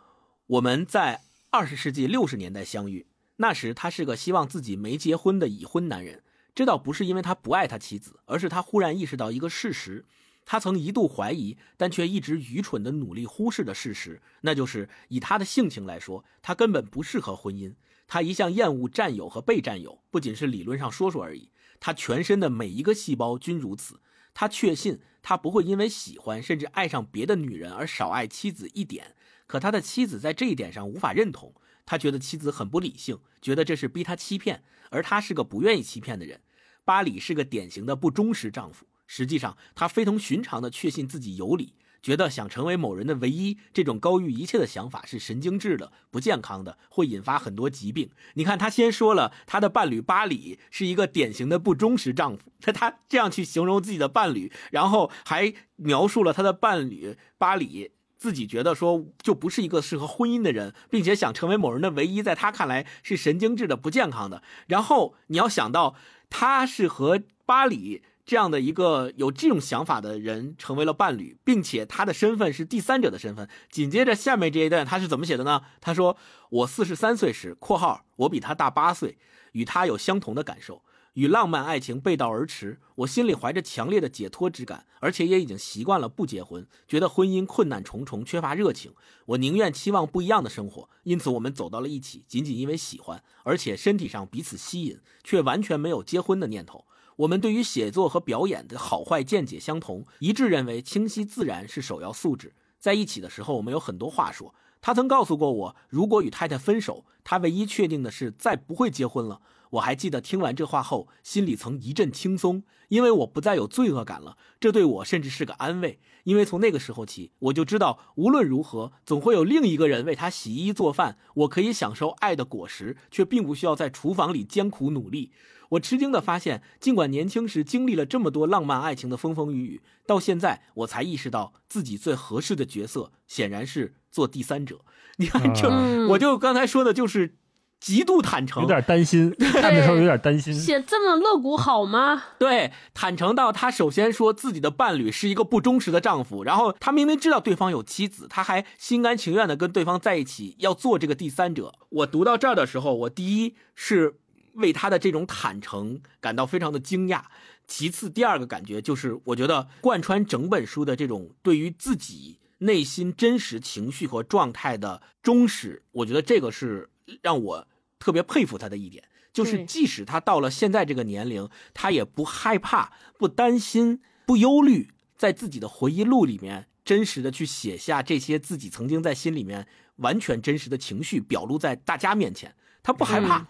我们在二十世纪六十年代相遇。那时他是个希望自己没结婚的已婚男人，这倒不是因为他不爱他妻子，而是他忽然意识到一个事实，他曾一度怀疑，但却一直愚蠢的努力忽视的事实，那就是以他的性情来说，他根本不适合婚姻。他一向厌恶占有和被占有，不仅是理论上说说而已，他全身的每一个细胞均如此。他确信他不会因为喜欢甚至爱上别的女人而少爱妻子一点，可他的妻子在这一点上无法认同。他觉得妻子很不理性，觉得这是逼他欺骗，而他是个不愿意欺骗的人。巴里是个典型的不忠实丈夫。实际上，他非同寻常的确信自己有理，觉得想成为某人的唯一，这种高于一切的想法是神经质的、不健康的，会引发很多疾病。你看，他先说了他的伴侣巴里是一个典型的不忠实丈夫，他 [laughs] 他这样去形容自己的伴侣，然后还描述了他的伴侣巴里。自己觉得说就不是一个适合婚姻的人，并且想成为某人的唯一，在他看来是神经质的、不健康的。然后你要想到他是和巴里这样的一个有这种想法的人成为了伴侣，并且他的身份是第三者的身份。紧接着下面这一段他是怎么写的呢？他说：“我四十三岁时（括号我比他大八岁），与他有相同的感受。”与浪漫爱情背道而驰，我心里怀着强烈的解脱之感，而且也已经习惯了不结婚，觉得婚姻困难重重，缺乏热情。我宁愿期望不一样的生活，因此我们走到了一起，仅仅因为喜欢，而且身体上彼此吸引，却完全没有结婚的念头。我们对于写作和表演的好坏见解相同，一致认为清晰自然是首要素质。在一起的时候，我们有很多话说。他曾告诉过我，如果与太太分手，他唯一确定的是再不会结婚了。我还记得听完这话后，心里曾一阵轻松，因为我不再有罪恶感了。这对我甚至是个安慰，因为从那个时候起，我就知道无论如何，总会有另一个人为他洗衣做饭。我可以享受爱的果实，却并不需要在厨房里艰苦努力。我吃惊地发现，尽管年轻时经历了这么多浪漫爱情的风风雨雨，到现在我才意识到自己最合适的角色显然是做第三者。你看，这我就刚才说的就是。极度坦诚，有点担心，看的时候有点担心。写这么露骨好吗？对，坦诚到他首先说自己的伴侣是一个不忠实的丈夫，然后他明明知道对方有妻子，他还心甘情愿的跟对方在一起，要做这个第三者。我读到这儿的时候，我第一是为他的这种坦诚感到非常的惊讶，其次第二个感觉就是我觉得贯穿整本书的这种对于自己内心真实情绪和状态的忠实，我觉得这个是。让我特别佩服他的一点，就是即使他到了现在这个年龄，他也不害怕、不担心、不忧虑，在自己的回忆录里面真实的去写下这些自己曾经在心里面完全真实的情绪，表露在大家面前。他不害怕，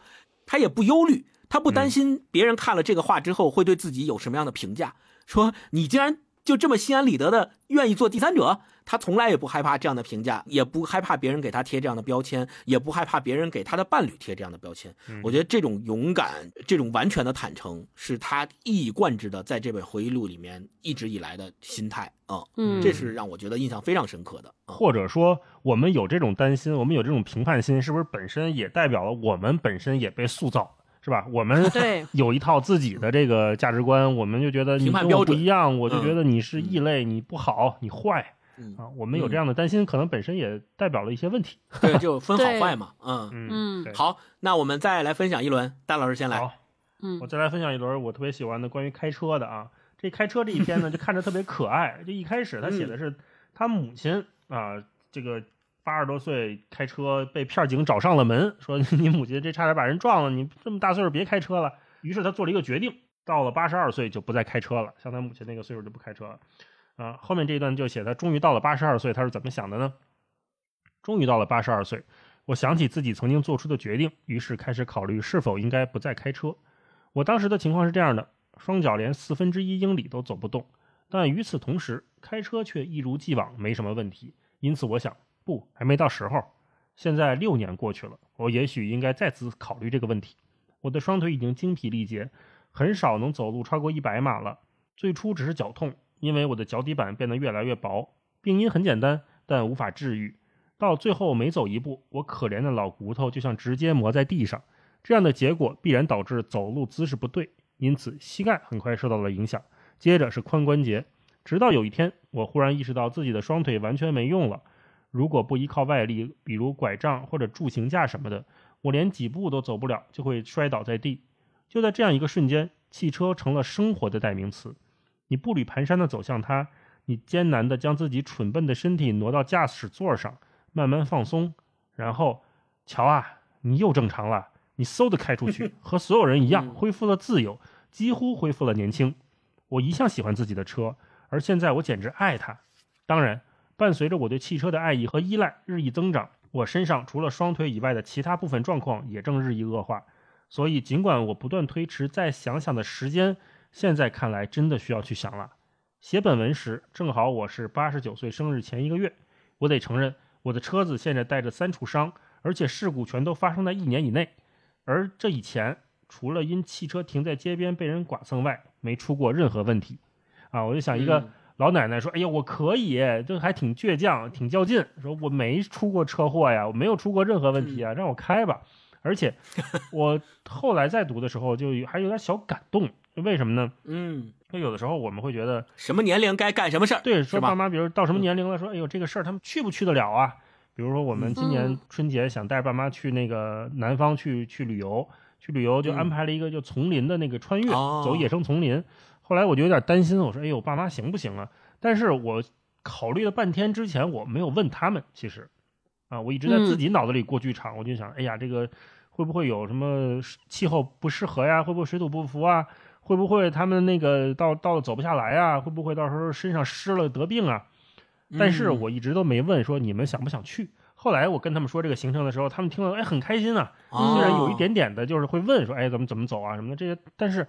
他也不忧虑，他不担心别人看了这个话之后会对自己有什么样的评价，说你竟然。就这么心安理得的愿意做第三者，他从来也不害怕这样的评价，也不害怕别人给他贴这样的标签，也不害怕别人给他的伴侣贴这样的标签。我觉得这种勇敢，这种完全的坦诚，是他一以贯之的在这本回忆录里面一直以来的心态啊。嗯，这是让我觉得印象非常深刻的。或者说，我们有这种担心，我们有这种评判心，是不是本身也代表了我们本身也被塑造？是吧？我们 [laughs] 有一套自己的这个价值观，我们就觉得你跟我不一样，我就觉得你是异类，你不好，你坏啊。我们有这样的担心，可能本身也代表了一些问题。[laughs] 对，就分好坏嘛。嗯嗯。好，那我们再来分享一轮，丹老师先来。好，嗯，我再来分享一轮我特别喜欢的关于开车的啊。这开车这一篇呢，就看着特别可爱。就一开始他写的是他母亲啊，这个。八十多岁开车被片警找上了门，说你母亲这差点把人撞了，你这么大岁数别开车了。于是他做了一个决定，到了八十二岁就不再开车了，像他母亲那个岁数就不开车了。啊，后面这一段就写他终于到了八十二岁，他是怎么想的呢？终于到了八十二岁，我想起自己曾经做出的决定，于是开始考虑是否应该不再开车。我当时的情况是这样的：双脚连四分之一英里都走不动，但与此同时，开车却一如既往没什么问题。因此，我想。不，还没到时候。现在六年过去了，我也许应该再次考虑这个问题。我的双腿已经精疲力竭，很少能走路超过一百码了。最初只是脚痛，因为我的脚底板变得越来越薄。病因很简单，但无法治愈。到最后每走一步，我可怜的老骨头就像直接磨在地上。这样的结果必然导致走路姿势不对，因此膝盖很快受到了影响。接着是髋关节，直到有一天，我忽然意识到自己的双腿完全没用了。如果不依靠外力，比如拐杖或者助行架什么的，我连几步都走不了，就会摔倒在地。就在这样一个瞬间，汽车成了生活的代名词。你步履蹒跚地走向它，你艰难地将自己蠢笨的身体挪到驾驶座上，慢慢放松，然后，瞧啊，你又正常了。你嗖地开出去，和所有人一样，恢复了自由，几乎恢复了年轻。我一向喜欢自己的车，而现在我简直爱它。当然。伴随着我对汽车的爱意和依赖日益增长，我身上除了双腿以外的其他部分状况也正日益恶化。所以，尽管我不断推迟再想想的时间，现在看来真的需要去想了。写本文时，正好我是八十九岁生日前一个月。我得承认，我的车子现在带着三处伤，而且事故全都发生在一年以内。而这以前，除了因汽车停在街边被人剐蹭外，没出过任何问题。啊，我就想一个。老奶奶说：“哎呀，我可以，就还挺倔强，挺较劲。说我没出过车祸呀，我没有出过任何问题啊，让我开吧。而且 [laughs] 我后来在读的时候，就还有点小感动。为什么呢？嗯，那有的时候我们会觉得什么年龄该干什么事儿，对，说爸妈，比如到什么年龄了，说哎呦这个事儿他们去不去得了啊？比如说我们今年春节想带爸妈去那个南方去去旅游，去旅游就安排了一个就丛林的那个穿越，走野生丛林。”后来我就有点担心，我说：“哎呦，爸妈行不行啊？”但是我考虑了半天之前，我没有问他们。其实，啊，我一直在自己脑子里过剧场。我就想：“哎呀，这个会不会有什么气候不适合呀？会不会水土不服啊？会不会他们那个到到了走不下来啊？会不会到时候身上湿了得病啊？”但是我一直都没问说你们想不想去。后来我跟他们说这个行程的时候，他们听了哎很开心啊。虽然有一点点的就是会问说：“哎，怎么怎么走啊什么的这些。”但是。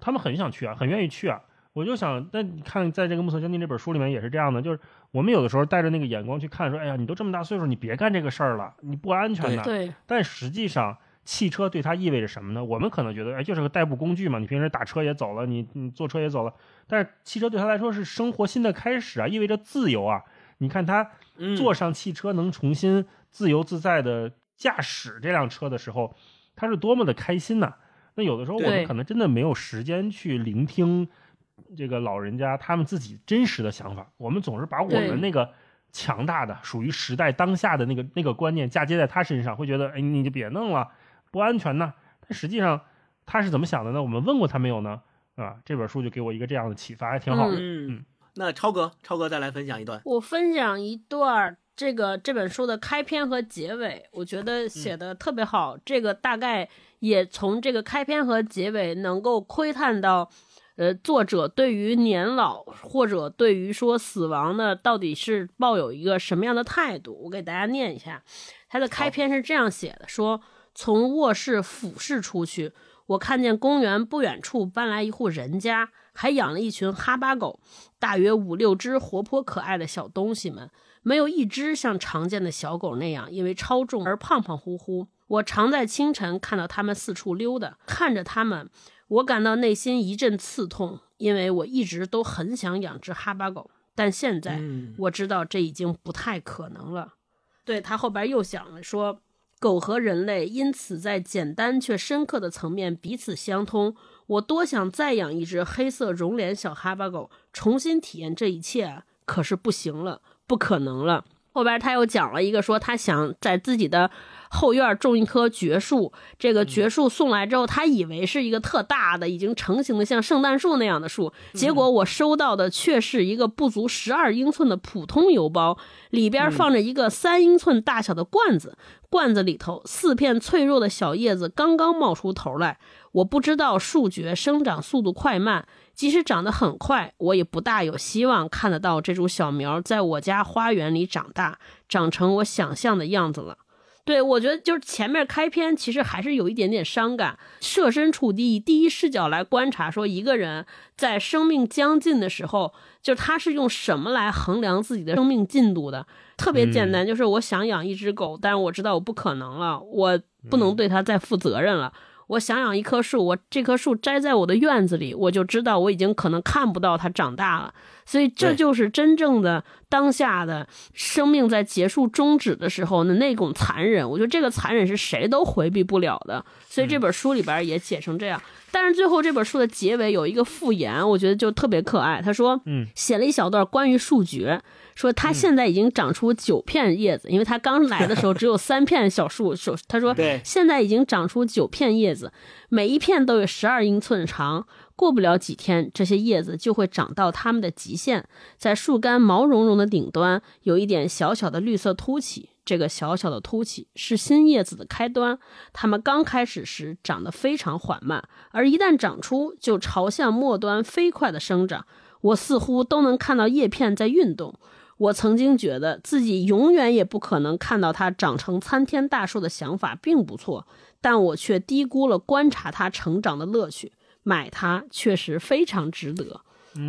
他们很想去啊，很愿意去啊。我就想，那你看，在这个《暮色将近》这本书里面也是这样的，就是我们有的时候带着那个眼光去看，说，哎呀，你都这么大岁数，你别干这个事儿了，你不安全的。对。但实际上，汽车对他意味着什么呢？我们可能觉得，哎，就是个代步工具嘛，你平时打车也走了，你你坐车也走了。但是汽车对他来说是生活新的开始啊，意味着自由啊。你看他坐上汽车能重新自由自在的驾驶这辆车的时候，他是多么的开心呐！那有的时候我们可能真的没有时间去聆听这个老人家他们自己真实的想法，我们总是把我们那个强大的、属于时代当下的那个那个观念嫁接在他身上，会觉得哎你就别弄了，不安全呢。但实际上他是怎么想的呢？我们问过他没有呢？啊，这本书就给我一个这样的启发，还挺好的。嗯，那超哥，超哥再来分享一段。我分享一段这个这本书的开篇和结尾，我觉得写的特别好。这个大概也从这个开篇和结尾能够窥探到，呃，作者对于年老或者对于说死亡呢，到底是抱有一个什么样的态度。我给大家念一下，它的开篇是这样写的：说从卧室俯视出去，我看见公园不远处搬来一户人家，还养了一群哈巴狗，大约五六只活泼可爱的小东西们。没有一只像常见的小狗那样因为超重而胖胖乎乎。我常在清晨看到它们四处溜达，看着它们，我感到内心一阵刺痛，因为我一直都很想养只哈巴狗，但现在我知道这已经不太可能了。对他后边又想了说，狗和人类因此在简单却深刻的层面彼此相通。我多想再养一只黑色绒脸小哈巴狗，重新体验这一切啊！可是不行了。不可能了。后边他又讲了一个，说他想在自己的后院种一棵绝树。这个绝树送来之后，他以为是一个特大的、已经成型的像圣诞树那样的树。结果我收到的却是一个不足十二英寸的普通邮包，里边放着一个三英寸大小的罐子，罐子里头四片脆弱的小叶子刚刚冒出头来。我不知道树蕨生长速度快慢。即使长得很快，我也不大有希望看得到这株小苗在我家花园里长大，长成我想象的样子了。对我觉得，就是前面开篇其实还是有一点点伤感，设身处地以第一视角来观察，说一个人在生命将近的时候，就是他是用什么来衡量自己的生命进度的？特别简单，就是我想养一只狗，但是我知道我不可能了，我不能对它再负责任了。我想养一棵树，我这棵树栽在我的院子里，我就知道我已经可能看不到它长大了。所以这就是真正的当下的生命在结束终止的时候的那种残忍。我觉得这个残忍是谁都回避不了的。所以这本书里边也写成这样。但是最后这本书的结尾有一个附言，我觉得就特别可爱。他说，嗯，写了一小段关于树蕨。说它现在已经长出九片叶子，因为它刚来的时候只有三片小树。说他说，现在已经长出九片叶子，每一片都有十二英寸长。过不了几天，这些叶子就会长到它们的极限，在树干毛茸茸的顶端有一点小小的绿色凸起。这个小小的凸起是新叶子的开端。它们刚开始时长得非常缓慢，而一旦长出，就朝向末端飞快地生长。我似乎都能看到叶片在运动。我曾经觉得自己永远也不可能看到它长成参天大树的想法并不错，但我却低估了观察它成长的乐趣。买它确实非常值得。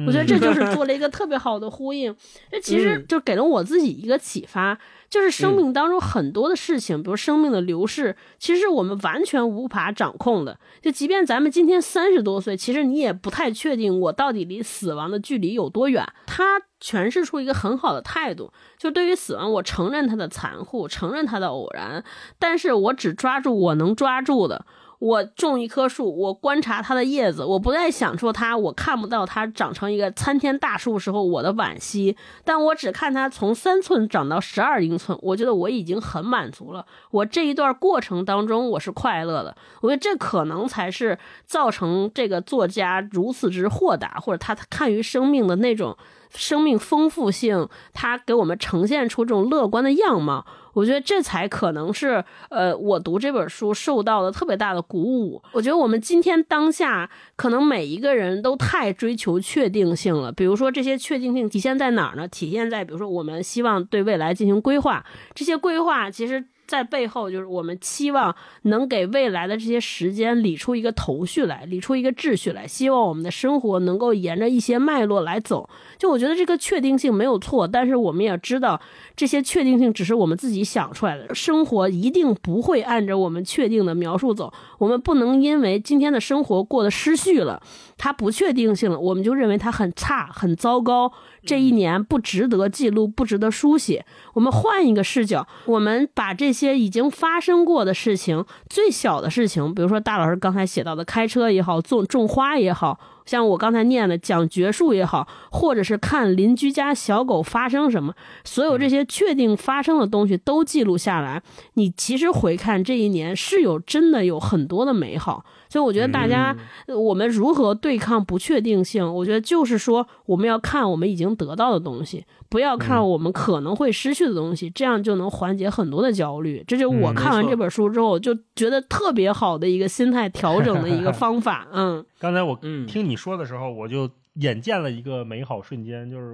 我觉得这就是做了一个特别好的呼应。这其实就给了我自己一个启发，就是生命当中很多的事情，比如生命的流逝，其实我们完全无法掌控的。就即便咱们今天三十多岁，其实你也不太确定我到底离死亡的距离有多远。他诠释出一个很好的态度，就对于死亡，我承认它的残酷，承认它的偶然，但是我只抓住我能抓住的。我种一棵树，我观察它的叶子，我不再想说它，我看不到它长成一个参天大树时候我的惋惜，但我只看它从三寸长到十二英寸，我觉得我已经很满足了。我这一段过程当中我是快乐的，我觉得这可能才是造成这个作家如此之豁达，或者他看于生命的那种生命丰富性，它给我们呈现出这种乐观的样貌。我觉得这才可能是，呃，我读这本书受到的特别大的鼓舞。我觉得我们今天当下，可能每一个人都太追求确定性了。比如说，这些确定性体现在哪儿呢？体现在，比如说，我们希望对未来进行规划，这些规划其实。在背后，就是我们期望能给未来的这些时间理出一个头绪来，理出一个秩序来。希望我们的生活能够沿着一些脉络来走。就我觉得这个确定性没有错，但是我们也知道这些确定性只是我们自己想出来的。生活一定不会按照我们确定的描述走。我们不能因为今天的生活过得失序了，它不确定性了，我们就认为它很差、很糟糕。这一年不值得记录，不值得书写。我们换一个视角，我们把这些已经发生过的事情，最小的事情，比如说大老师刚才写到的开车也好，种种花也好，像我刚才念的讲绝术也好，或者是看邻居家小狗发生什么，所有这些确定发生的东西都记录下来。你其实回看这一年，是有真的有很多的美好。所以我觉得大家，我们如何对抗不确定性？我觉得就是说，我们要看我们已经得到的东西，不要看我们可能会失去的东西，这样就能缓解很多的焦虑。这就我看完这本书之后就觉得特别好的一个心态调整的一个 [laughs] 方法。嗯，刚才我听你说的时候，我就眼见了一个美好瞬间，就是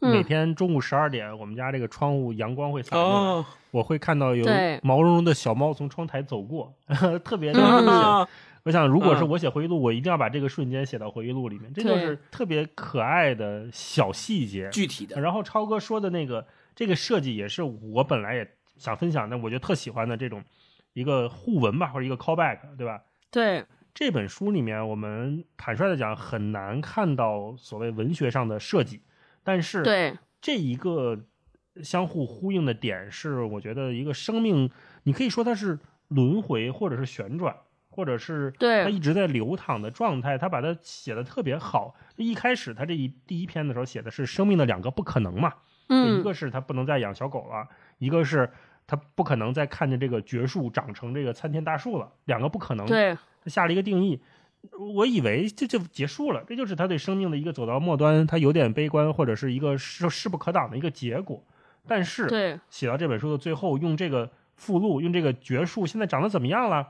每天中午十二点，我们家这个窗户阳光会洒进来，我会看到有毛茸茸的小猫从窗台走过，[laughs] 特别的。我想，如果是我写回忆录，我一定要把这个瞬间写到回忆录里面。这就是特别可爱的小细节，具体的。然后超哥说的那个这个设计，也是我本来也想分享的，我觉得特喜欢的这种一个互文吧，或者一个 callback，对吧？对。这本书里面，我们坦率的讲，很难看到所谓文学上的设计，但是对这一个相互呼应的点，是我觉得一个生命，你可以说它是轮回或者是旋转。或者是他一直在流淌的状态，他把它写的特别好。一开始他这一第一篇的时候写的是生命的两个不可能嘛，嗯，一个是他不能再养小狗了，一个是他不可能再看见这个绝树长成这个参天大树了，两个不可能。对，他下了一个定义，我以为这就结束了，这就是他对生命的一个走到末端，他有点悲观或者是一个势势不可挡的一个结果。但是，对，写到这本书的最后，用这个附录，用这个绝树现在长得怎么样了？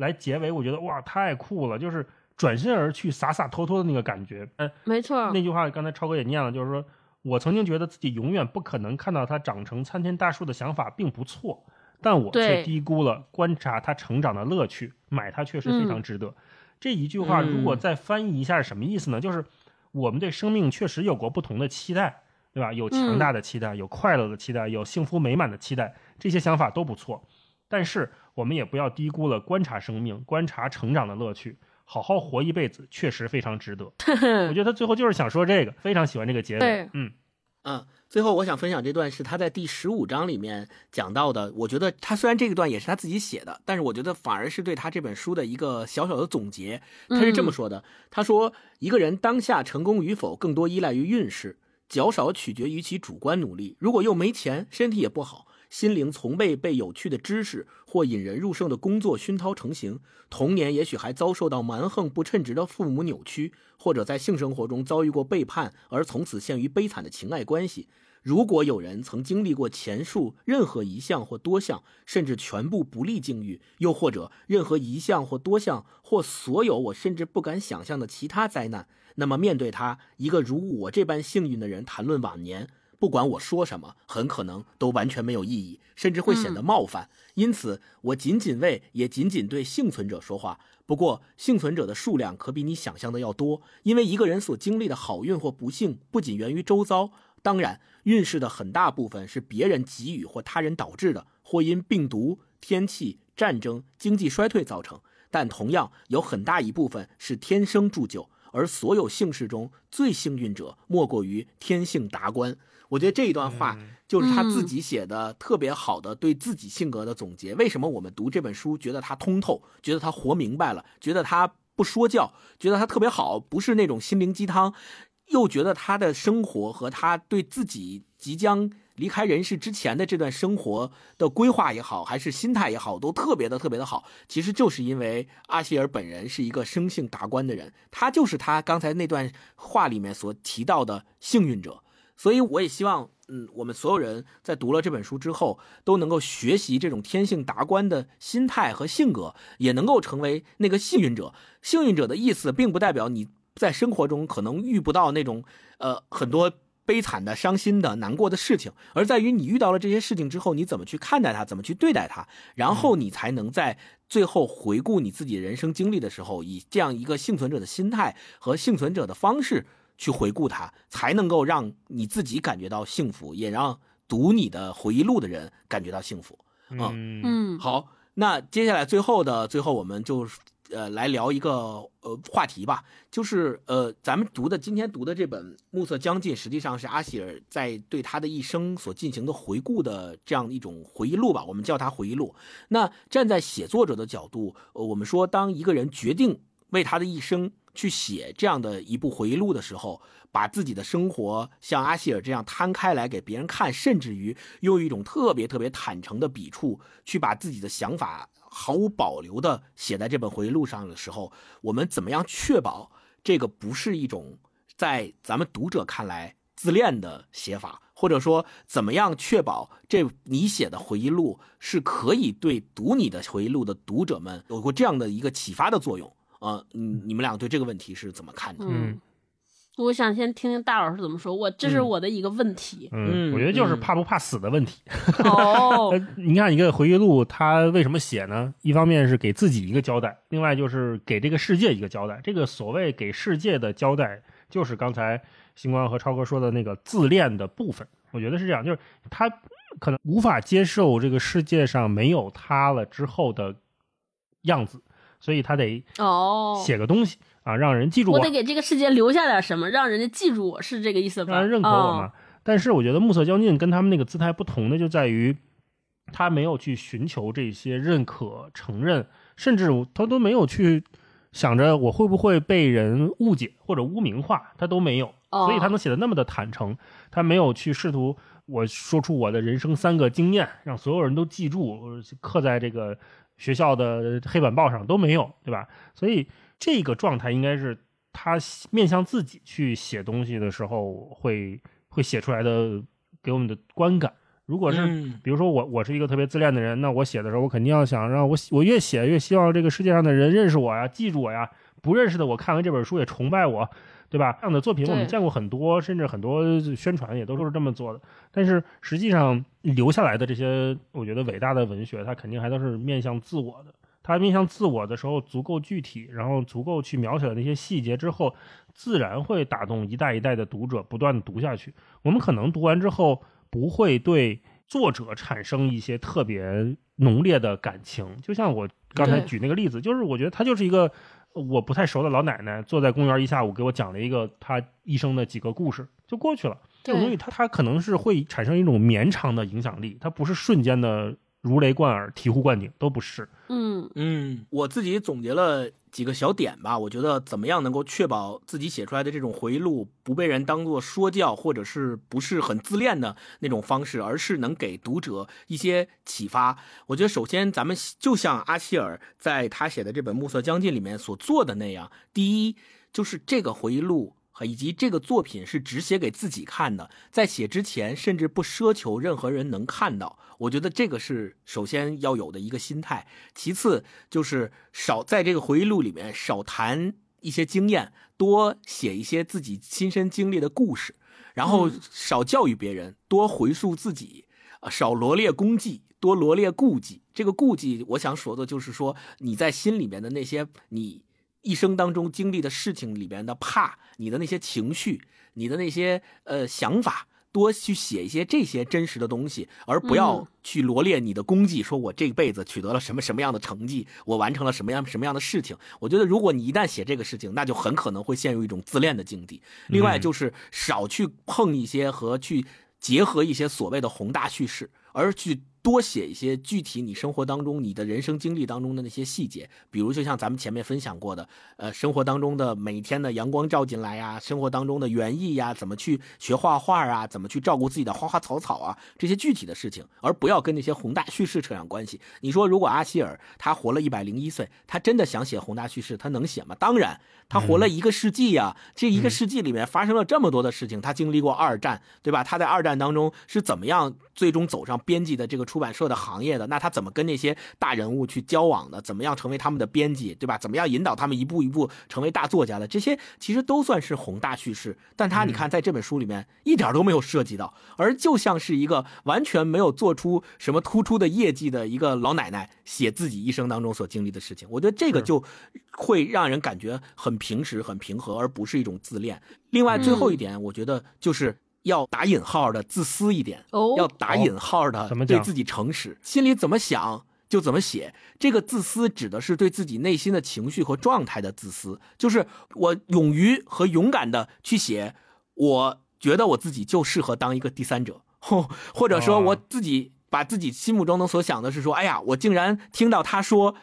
来结尾，我觉得哇，太酷了！就是转身而去，洒洒脱脱的那个感觉。嗯，没错。那句话刚才超哥也念了，就是说我曾经觉得自己永远不可能看到它长成参天大树的想法并不错，但我却低估了观察它成长的乐趣。买它确实非常值得。这一句话如果再翻译一下是什么意思呢？就是我们对生命确实有过不同的期待，对吧？有强大的期待，有快乐的期待，有幸福美满的期待，这些想法都不错。但是我们也不要低估了观察生命、观察成长的乐趣。好好活一辈子，确实非常值得。[laughs] 我觉得他最后就是想说这个，非常喜欢这个结尾。嗯嗯，最后我想分享这段是他在第十五章里面讲到的。我觉得他虽然这一段也是他自己写的，但是我觉得反而是对他这本书的一个小小的总结。他是这么说的：他说，一个人当下成功与否，更多依赖于运势，较少取决于其主观努力。如果又没钱，身体也不好。心灵从未被有趣的知识或引人入胜的工作熏陶成型，童年也许还遭受到蛮横不称职的父母扭曲，或者在性生活中遭遇过背叛，而从此陷于悲惨的情爱关系。如果有人曾经历过前述任何一项或多项，甚至全部不利境遇，又或者任何一项或多项或所有我甚至不敢想象的其他灾难，那么面对他一个如我这般幸运的人谈论晚年。不管我说什么，很可能都完全没有意义，甚至会显得冒犯。因此，我仅仅为，也仅仅对幸存者说话。不过，幸存者的数量可比你想象的要多，因为一个人所经历的好运或不幸，不仅源于周遭，当然，运势的很大部分是别人给予或他人导致的，或因病毒、天气、战争、经济衰退造成。但同样，有很大一部分是天生铸就。而所有姓氏中最幸运者，莫过于天性达观。我觉得这一段话就是他自己写的特别好的对自己性格的总结。为什么我们读这本书觉得他通透，觉得他活明白了，觉得他不说教，觉得他特别好，不是那种心灵鸡汤，又觉得他的生活和他对自己即将离开人世之前的这段生活的规划也好，还是心态也好，都特别的特别的好。其实就是因为阿希尔本人是一个生性达观的人，他就是他刚才那段话里面所提到的幸运者。所以我也希望，嗯，我们所有人在读了这本书之后，都能够学习这种天性达观的心态和性格，也能够成为那个幸运者。幸运者的意思，并不代表你在生活中可能遇不到那种，呃，很多悲惨的、伤心的、难过的事情，而在于你遇到了这些事情之后，你怎么去看待它，怎么去对待它，然后你才能在最后回顾你自己人生经历的时候，以这样一个幸存者的心态和幸存者的方式。去回顾它，才能够让你自己感觉到幸福，也让读你的回忆录的人感觉到幸福。嗯嗯，好，那接下来最后的最后，我们就呃来聊一个呃话题吧，就是呃咱们读的今天读的这本《暮色将近》，实际上是阿希尔在对他的一生所进行的回顾的这样一种回忆录吧，我们叫它回忆录。那站在写作者的角度，呃，我们说当一个人决定。为他的一生去写这样的一部回忆录的时候，把自己的生活像阿希尔这样摊开来给别人看，甚至于用一种特别特别坦诚的笔触去把自己的想法毫无保留的写在这本回忆录上的时候，我们怎么样确保这个不是一种在咱们读者看来自恋的写法？或者说，怎么样确保这你写的回忆录是可以对读你的回忆录的读者们有过这样的一个启发的作用？啊，你，你们俩对这个问题是怎么看的？嗯，我想先听听大老师怎么说。我这是我的一个问题。嗯，我觉得就是怕不怕死的问题。哦，[laughs] 你看一个回忆录，他为什么写呢？一方面是给自己一个交代，另外就是给这个世界一个交代。这个所谓给世界的交代，就是刚才。星光和超哥说的那个自恋的部分，我觉得是这样，就是他可能无法接受这个世界上没有他了之后的样子，所以他得哦写个东西啊，让人记住我。我得给这个世界留下点什么，让人家记住我是这个意思吧？让人认可我嘛。但是我觉得暮色将近跟他们那个姿态不同的就在于，他没有去寻求这些认可、承认，甚至他都没有去想着我会不会被人误解或者污名化，他都没有。所以他能写的那么的坦诚，他没有去试图我说出我的人生三个经验，让所有人都记住，刻在这个学校的黑板报上都没有，对吧？所以这个状态应该是他面向自己去写东西的时候会会写出来的给我们的观感。如果是比如说我我是一个特别自恋的人，那我写的时候我肯定要想让我我越写越希望这个世界上的人认识我呀，记住我呀，不认识的我看完这本书也崇拜我。对吧？这样的作品我们见过很多，甚至很多宣传也都是这么做的。但是实际上留下来的这些，我觉得伟大的文学，它肯定还都是面向自我的。它面向自我的时候足够具体，然后足够去描写的那些细节之后，自然会打动一代一代的读者，不断的读下去。我们可能读完之后不会对作者产生一些特别浓烈的感情，就像我刚才举那个例子，就是我觉得它就是一个。我不太熟的老奶奶坐在公园一下午，给我讲了一个她一生的几个故事，就过去了。这种东西，它它可能是会产生一种绵长的影响力，它不是瞬间的。如雷贯耳、醍醐灌顶都不是。嗯嗯，我自己总结了几个小点吧。我觉得怎么样能够确保自己写出来的这种回忆录不被人当做说教，或者是不是很自恋的那种方式，而是能给读者一些启发。我觉得首先咱们就像阿希尔在他写的这本《暮色将近》里面所做的那样，第一就是这个回忆录。以及这个作品是只写给自己看的，在写之前甚至不奢求任何人能看到。我觉得这个是首先要有的一个心态。其次就是少在这个回忆录里面少谈一些经验，多写一些自己亲身经历的故事，然后少教育别人，多回溯自己，啊，少罗列功绩，多罗列顾忌。这个顾忌，我想说的就是说你在心里面的那些你。一生当中经历的事情里边的怕，你的那些情绪，你的那些呃想法，多去写一些这些真实的东西，而不要去罗列你的功绩，说我这辈子取得了什么什么样的成绩，我完成了什么样什么样的事情。我觉得，如果你一旦写这个事情，那就很可能会陷入一种自恋的境地。另外，就是少去碰一些和去结合一些所谓的宏大叙事，而去。多写一些具体你生活当中、你的人生经历当中的那些细节，比如就像咱们前面分享过的，呃，生活当中的每天的阳光照进来呀，生活当中的园艺呀，怎么去学画画啊，怎么去照顾自己的花花草草啊，这些具体的事情，而不要跟那些宏大叙事扯上关系。你说，如果阿希尔他活了一百零一岁，他真的想写宏大叙事，他能写吗？当然，他活了一个世纪呀，这一个世纪里面发生了这么多的事情，他经历过二战，对吧？他在二战当中是怎么样最终走上编辑的这个。出版社的行业的，那他怎么跟那些大人物去交往的？怎么样成为他们的编辑，对吧？怎么样引导他们一步一步成为大作家的？这些其实都算是宏大叙事，但他你看在这本书里面一点都没有涉及到，而就像是一个完全没有做出什么突出的业绩的一个老奶奶写自己一生当中所经历的事情。我觉得这个就会让人感觉很平实、很平和，而不是一种自恋。另外，最后一点，我觉得就是。要打引号的自私一点，哦要打引号的对自己诚实，心里怎么想就怎么写。这个自私指的是对自己内心的情绪和状态的自私，就是我勇于和勇敢的去写，我觉得我自己就适合当一个第三者，或或者说我自己把自己心目中能所想的是说，哎呀，我竟然听到他说。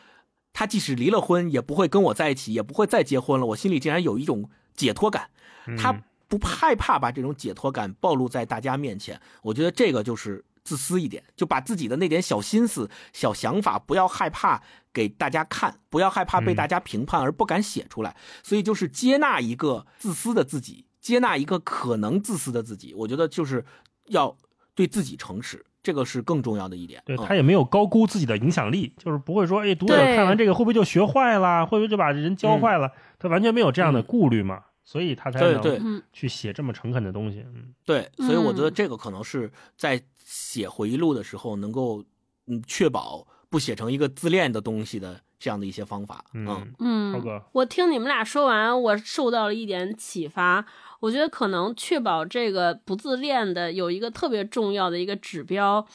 他即使离了婚，也不会跟我在一起，也不会再结婚了。我心里竟然有一种解脱感，他不害怕把这种解脱感暴露在大家面前。我觉得这个就是自私一点，就把自己的那点小心思、小想法，不要害怕给大家看，不要害怕被大家评判而不敢写出来。所以就是接纳一个自私的自己，接纳一个可能自私的自己。我觉得就是要对自己诚实。这个是更重要的一点，对他也没有高估自己的影响力，就是不会说，哎，读者看完这个会不会就学坏了，会不会就把人教坏了？他完全没有这样的顾虑嘛，所以他才能去写这么诚恳的东西。嗯，对，所以我觉得这个可能是在写回忆录的时候能够嗯确保不写成一个自恋的东西的这样的一些方法。嗯嗯，我听你们俩说完，我受到了一点启发。我觉得可能确保这个不自恋的有一个特别重要的一个指标，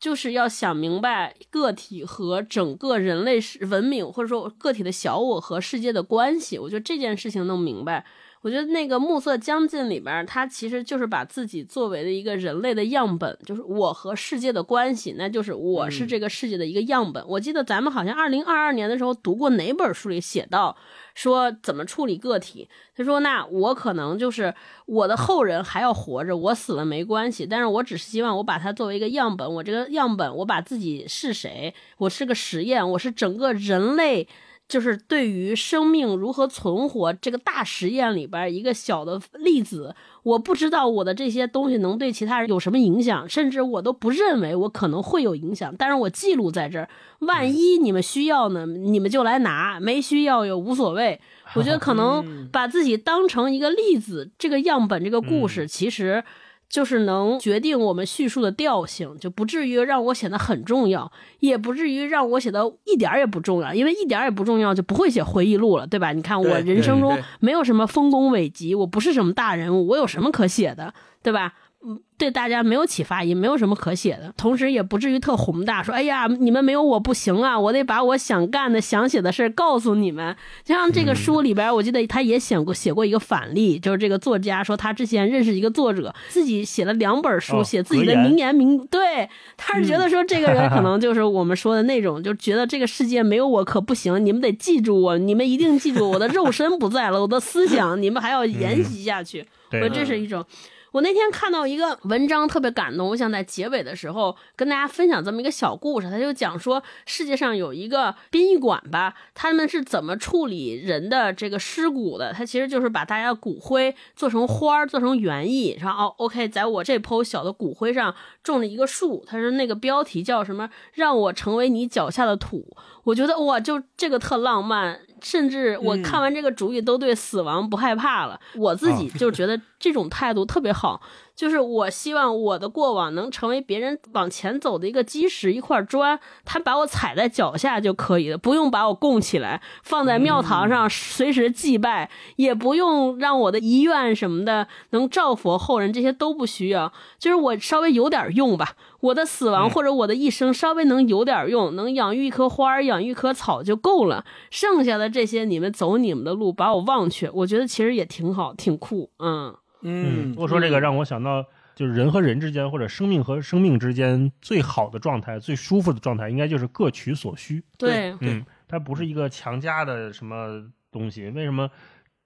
就是要想明白个体和整个人类文明或者说个体的小我和世界的关系。我觉得这件事情弄明白。我觉得那个《暮色将近》里边，他其实就是把自己作为了一个人类的样本，就是我和世界的关系，那就是我是这个世界的一个样本。我记得咱们好像二零二二年的时候读过哪本书里写到。说怎么处理个体？他说：“那我可能就是我的后人还要活着，我死了没关系。但是我只是希望我把它作为一个样本，我这个样本，我把自己是谁？我是个实验，我是整个人类。”就是对于生命如何存活这个大实验里边一个小的例子，我不知道我的这些东西能对其他人有什么影响，甚至我都不认为我可能会有影响。但是我记录在这儿，万一你们需要呢，你们就来拿；没需要也无所谓。我觉得可能 [laughs] 把自己当成一个例子，这个样本，这个故事其实。就是能决定我们叙述的调性，就不至于让我显得很重要，也不至于让我写的一点也不重要，因为一点也不重要就不会写回忆录了，对吧？你看我人生中没有什么丰功伟绩，我不是什么大人物，我有什么可写的，对吧？嗯，对大家没有启发，也没有什么可写的，同时也不至于特宏大，说哎呀，你们没有我不行啊，我得把我想干的、想写的事告诉你们。就像这个书里边，我记得他也写过写过一个反例，就是这个作家说他之前认识一个作者，自己写了两本书，写自己的名言名，对，他是觉得说这个人可能就是我们说的那种，就觉得这个世界没有我可不行，你们得记住我，你们一定记住我的肉身不在了，我的思想你们还要沿袭下去，我说这是一种。我那天看到一个文章特别感动，我想在结尾的时候跟大家分享这么一个小故事。他就讲说，世界上有一个殡仪馆吧，他们是怎么处理人的这个尸骨的？他其实就是把大家骨灰做成花儿，做成园艺，然后哦，OK，在我这剖小的骨灰上种了一个树。他说那个标题叫什么？让我成为你脚下的土。我觉得哇，就这个特浪漫。甚至我看完这个主意都对死亡不害怕了。我自己就觉得这种态度特别好。就是我希望我的过往能成为别人往前走的一个基石，一块砖，他把我踩在脚下就可以了，不用把我供起来，放在庙堂上随时祭拜，也不用让我的遗愿什么的能照佛后人，这些都不需要。就是我稍微有点用吧，我的死亡或者我的一生稍微能有点用，能养育一棵花儿，养育一棵草就够了。剩下的这些，你们走你们的路，把我忘却，我觉得其实也挺好，挺酷，嗯。嗯，我说这个让我想到，就是人和人之间，或者生命和生命之间最好的状态、最舒服的状态，应该就是各取所需。对，嗯，它不是一个强加的什么东西。为什么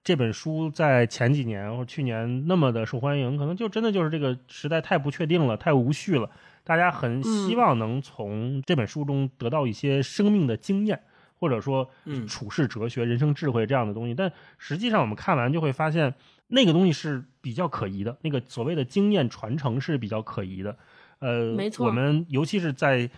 这本书在前几年或去年那么的受欢迎？可能就真的就是这个时代太不确定了，太无序了。大家很希望能从这本书中得到一些生命的经验，或者说处世哲学、人生智慧这样的东西。但实际上，我们看完就会发现。那个东西是比较可疑的，那个所谓的经验传承是比较可疑的，呃，没错。我们尤其是在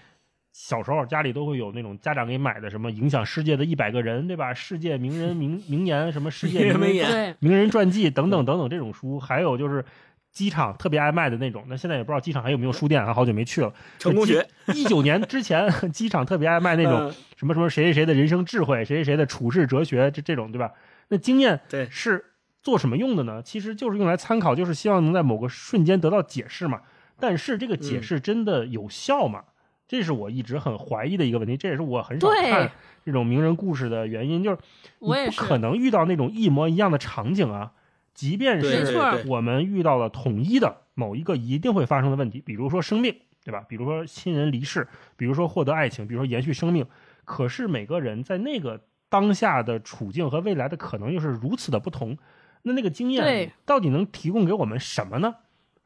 小时候，家里都会有那种家长给买的什么影响世界的一百个人，对吧？世界名人名名言，什么世界名言、名人传记等等等等这种书，还有就是机场特别爱卖的那种。那现在也不知道机场还有没有书店啊？好久没去了。成功学，一九年之前，机场特别爱卖那种什么什么谁谁谁的人生智慧，谁谁谁的处世哲学，这这种对吧？那经验对是。做什么用的呢？其实就是用来参考，就是希望能在某个瞬间得到解释嘛。但是这个解释真的有效吗？这是我一直很怀疑的一个问题。这也是我很少看这种名人故事的原因，就是你不可能遇到那种一模一样的场景啊。即便是我们遇到了统一的某一个一定会发生的问题，比如说生命，对吧？比如说亲人离世，比如说获得爱情，比如说延续生命。可是每个人在那个当下的处境和未来的可能又是如此的不同，那那个经验到底能提供给我们什么呢？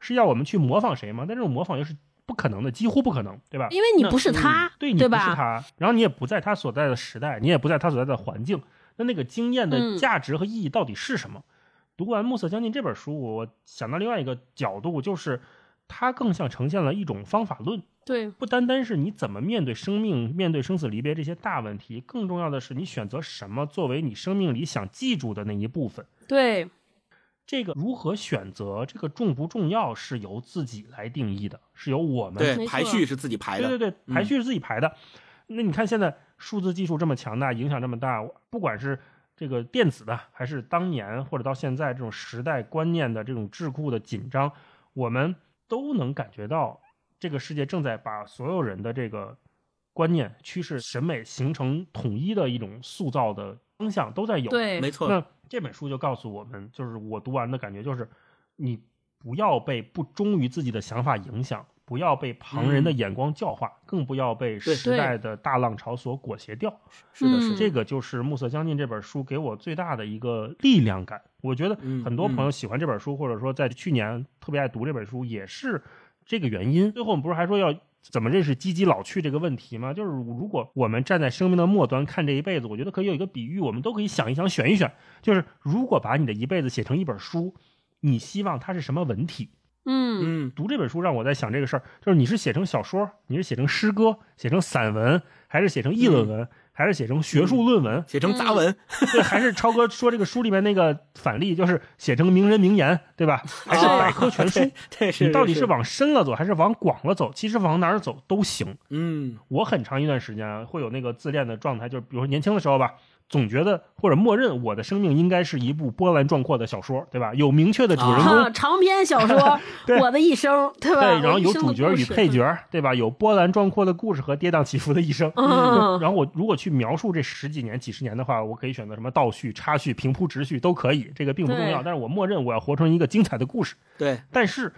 是要我们去模仿谁吗？但这种模仿又是不可能的，几乎不可能，对吧？因为你不是他，对你不是他，然后你也不在他所在的时代，你也不在他所在的环境，那那个经验的价值和意义到底是什么？读完《暮色将近》这本书，我想到另外一个角度，就是它更像呈现了一种方法论。对，不单单是你怎么面对生命、面对生死离别这些大问题，更重要的是你选择什么作为你生命里想记住的那一部分。对，这个如何选择，这个重不重要是由自己来定义的，是由我们对排序是自己排的。对对对，排序是自己排的。那你看现在数字技术这么强大，影响这么大，不管是。这个电子的，还是当年或者到现在这种时代观念的这种桎梏的紧张，我们都能感觉到，这个世界正在把所有人的这个观念、趋势、审美形成统一的一种塑造的方向都在有。对，没错。那这本书就告诉我们，就是我读完的感觉就是，你不要被不忠于自己的想法影响。不要被旁人的眼光教化，更不要被时代的大浪潮所裹挟掉。是的，是这个就是《暮色将近》这本书给我最大的一个力量感。我觉得很多朋友喜欢这本书，或者说在去年特别爱读这本书，也是这个原因。最后我们不是还说要怎么认识积极老去这个问题吗？就是如果我们站在生命的末端看这一辈子，我觉得可以有一个比喻，我们都可以想一想、选一选。就是如果把你的一辈子写成一本书，你希望它是什么文体？嗯嗯，读这本书让我在想这个事儿，就是你是写成小说，你是写成诗歌，写成散文，还是写成议论文，还是写成学术论文，写成杂文？对，还是超哥说这个书里面那个反例，就是写成名人名言，对吧？还是百科全书？对，你到底是往深了走，还是往广了走？其实往哪儿走都行。嗯，我很长一段时间会有那个自恋的状态，就是比如说年轻的时候吧。总觉得或者默认我的生命应该是一部波澜壮阔的小说，对吧？有明确的主人公，长篇小说 [laughs]《我的一生》，对吧？对，然后有主角与配角，对吧？有波澜壮阔的故事和跌宕起伏的一生。嗯。[laughs] 然后我如果去描述这十几年、几十年的话，我可以选择什么倒叙、插叙、平铺直叙都可以，这个并不重要。但是我默认我要活成一个精彩的故事。对。但是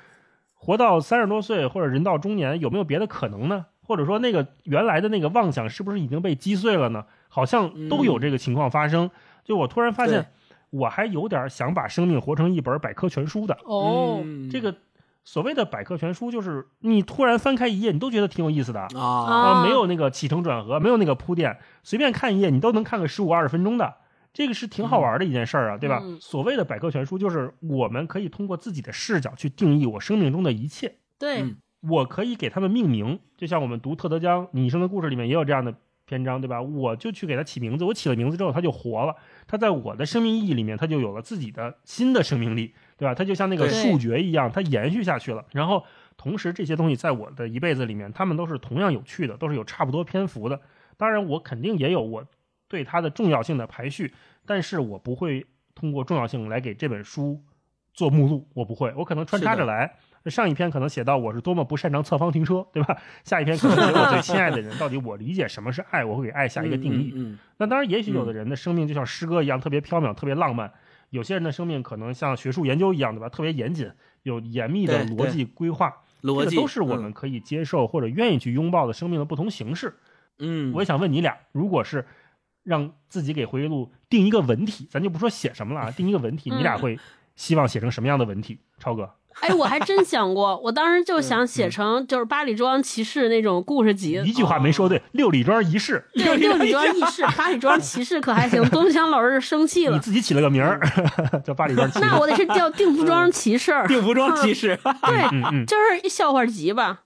活到三十多岁或者人到中年，有没有别的可能呢？或者说那个原来的那个妄想是不是已经被击碎了呢？好像都有这个情况发生。就我突然发现，我还有点想把生命活成一本百科全书的。哦，这个所谓的百科全书，就是你突然翻开一页，你都觉得挺有意思的啊，没有那个起承转合，没有那个铺垫，随便看一页，你都能看个十五二十分钟的。这个是挺好玩的一件事儿啊，对吧？所谓的百科全书，就是我们可以通过自己的视角去定义我生命中的一切。对。我可以给他们命名，就像我们读特德江《你一生的故事》里面也有这样的篇章，对吧？我就去给它起名字，我起了名字之后，它就活了。它在我的生命意义里面，它就有了自己的新的生命力，对吧？它就像那个树蕨一样，它延续下去了。然后，同时这些东西在我的一辈子里面，它们都是同样有趣的，都是有差不多篇幅的。当然，我肯定也有我对它的重要性的排序，但是我不会通过重要性来给这本书做目录，我不会，我可能穿插着来。上一篇可能写到我是多么不擅长侧方停车，对吧？下一篇可能写我最亲爱的人，[laughs] 到底我理解什么是爱，我会给爱下一个定义。嗯，那当然，也许有的人的生命就像诗歌一样，特别飘渺，特别浪漫；有些人的生命可能像学术研究一样，对吧？特别严谨，有严密的逻辑规划。逻辑都是我们可以接受或者愿意去拥抱的生命的不同形式。嗯，我也想问你俩，如果是让自己给回忆录定一个文体，咱就不说写什么了啊，定一个文体，你俩会希望写成什么样的文体？超哥。[laughs] 哎，我还真想过，我当时就想写成就是八里庄骑士那种故事集。一句话没说对，六里庄仪式。对，六里庄仪式，[laughs] 八里庄骑士可还行？东乡老师生气了。你自己起了个名儿，[laughs] 叫八里庄骑士。那我得是叫定服装骑士。定服装骑士，对，就是笑话集吧。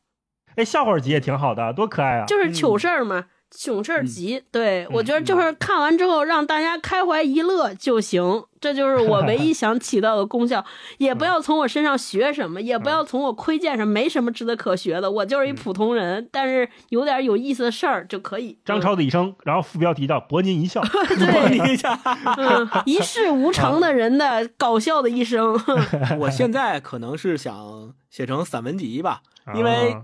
哎，笑话集也挺好的，多可爱啊！就是糗事儿嘛。囧事儿集，对我觉得就是看完之后让大家开怀一乐就行，这就是我唯一 [laughs] 想起到的功效。也不要从我身上学什么，也不要从我窥见什么，没什么值得可学的。我就是一普通人，但是有点有意思的事儿就可以。张超的一生，然后副标题叫“博您一笑 [laughs] ”，博您一笑，[laughs] 一事无成的人的搞笑的一生。我现在可能是想写成散文集吧，因为。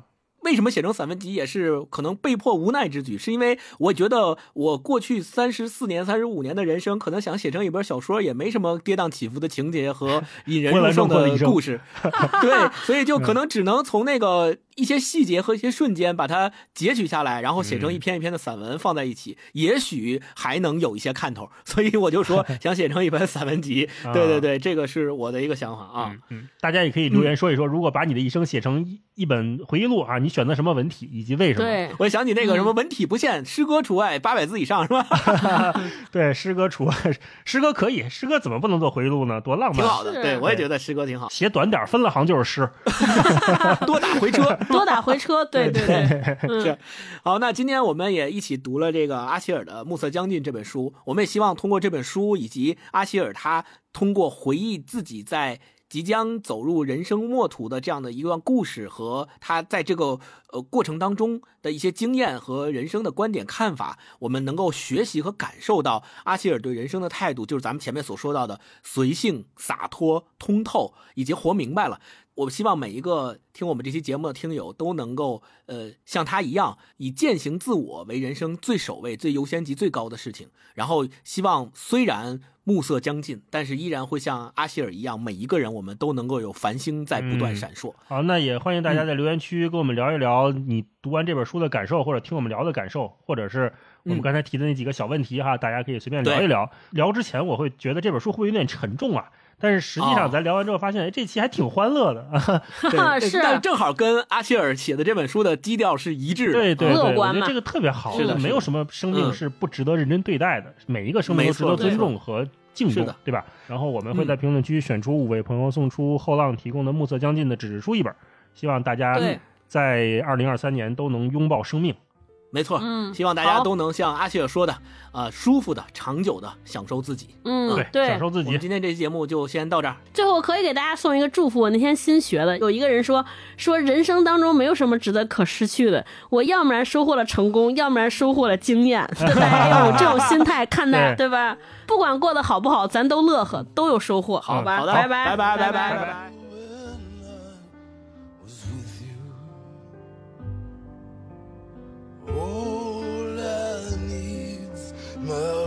为什么写成散文集也是可能被迫无奈之举？是因为我觉得我过去三十四年、三十五年的人生，可能想写成一本小说，也没什么跌宕起伏的情节和引人入胜的故事。[laughs] 对，所以就可能只能从那个一些细节和一些瞬间，把它截取下来，然后写成一篇一篇的散文放在一起，也许还能有一些看头。所以我就说 [laughs] 想写成一本散文集。[laughs] 对对对，这个是我的一个想法啊。嗯，大家也可以留言说一说，如果把你的一生写成一一本回忆录啊，你选择什么文体以及为什么？对，我想起那个什么文体不限，诗歌除外，八百字以上是吧？[laughs] 对，诗歌除外，诗歌可以，诗歌怎么不能做回忆录呢？多浪漫，挺好的。对，我也觉得诗歌挺好，写短点，分了行就是诗。多打回车，多打回车，对对对，是。好，那今天我们也一起读了这个阿希尔的《暮色将近》这本书，我们也希望通过这本书以及阿希尔他通过回忆自己在。即将走入人生末途的这样的一段故事和他在这个呃过程当中的一些经验和人生的观点看法，我们能够学习和感受到阿希尔对人生的态度，就是咱们前面所说到的随性、洒脱、通透，以及活明白了。我希望每一个听我们这期节目的听友都能够呃像他一样，以践行自我为人生最首位、最优先级最高的事情。然后希望虽然。暮色将近，但是依然会像阿希尔一样，每一个人我们都能够有繁星在不断闪烁。好，那也欢迎大家在留言区跟我们聊一聊你读完这本书的感受，或者听我们聊的感受，或者是我们刚才提的那几个小问题哈，大家可以随便聊一聊。聊之前我会觉得这本书会有点沉重啊，但是实际上咱聊完之后发现，哎，这期还挺欢乐的。[laughs] 是，但正好跟阿希尔写的这本书的基调是一致的。对对对，我觉得这个特别好。是的，没有什么生命是不值得认真对待的，每一个生命都值得尊重和。敬重，对吧？然后我们会在评论区选出五位朋友，送出后浪提供的《暮色将近》的纸质书一本。希望大家在二零二三年都能拥抱生命。没错，嗯，希望大家都能像阿雪说的，呃，舒服的、长久的享受自己。嗯，对，享受自己。我们今天这期节目就先到这儿。最后可以给大家送一个祝福。我那天新学的，有一个人说，说人生当中没有什么值得可失去的。我要不然收获了成功，要不然收获了经验。[laughs] 大家要有这种心态看待，对吧？不管过得好不好，咱都乐呵，都有收获。好吧，好的，拜拜，拜拜，拜拜，拜拜。Well,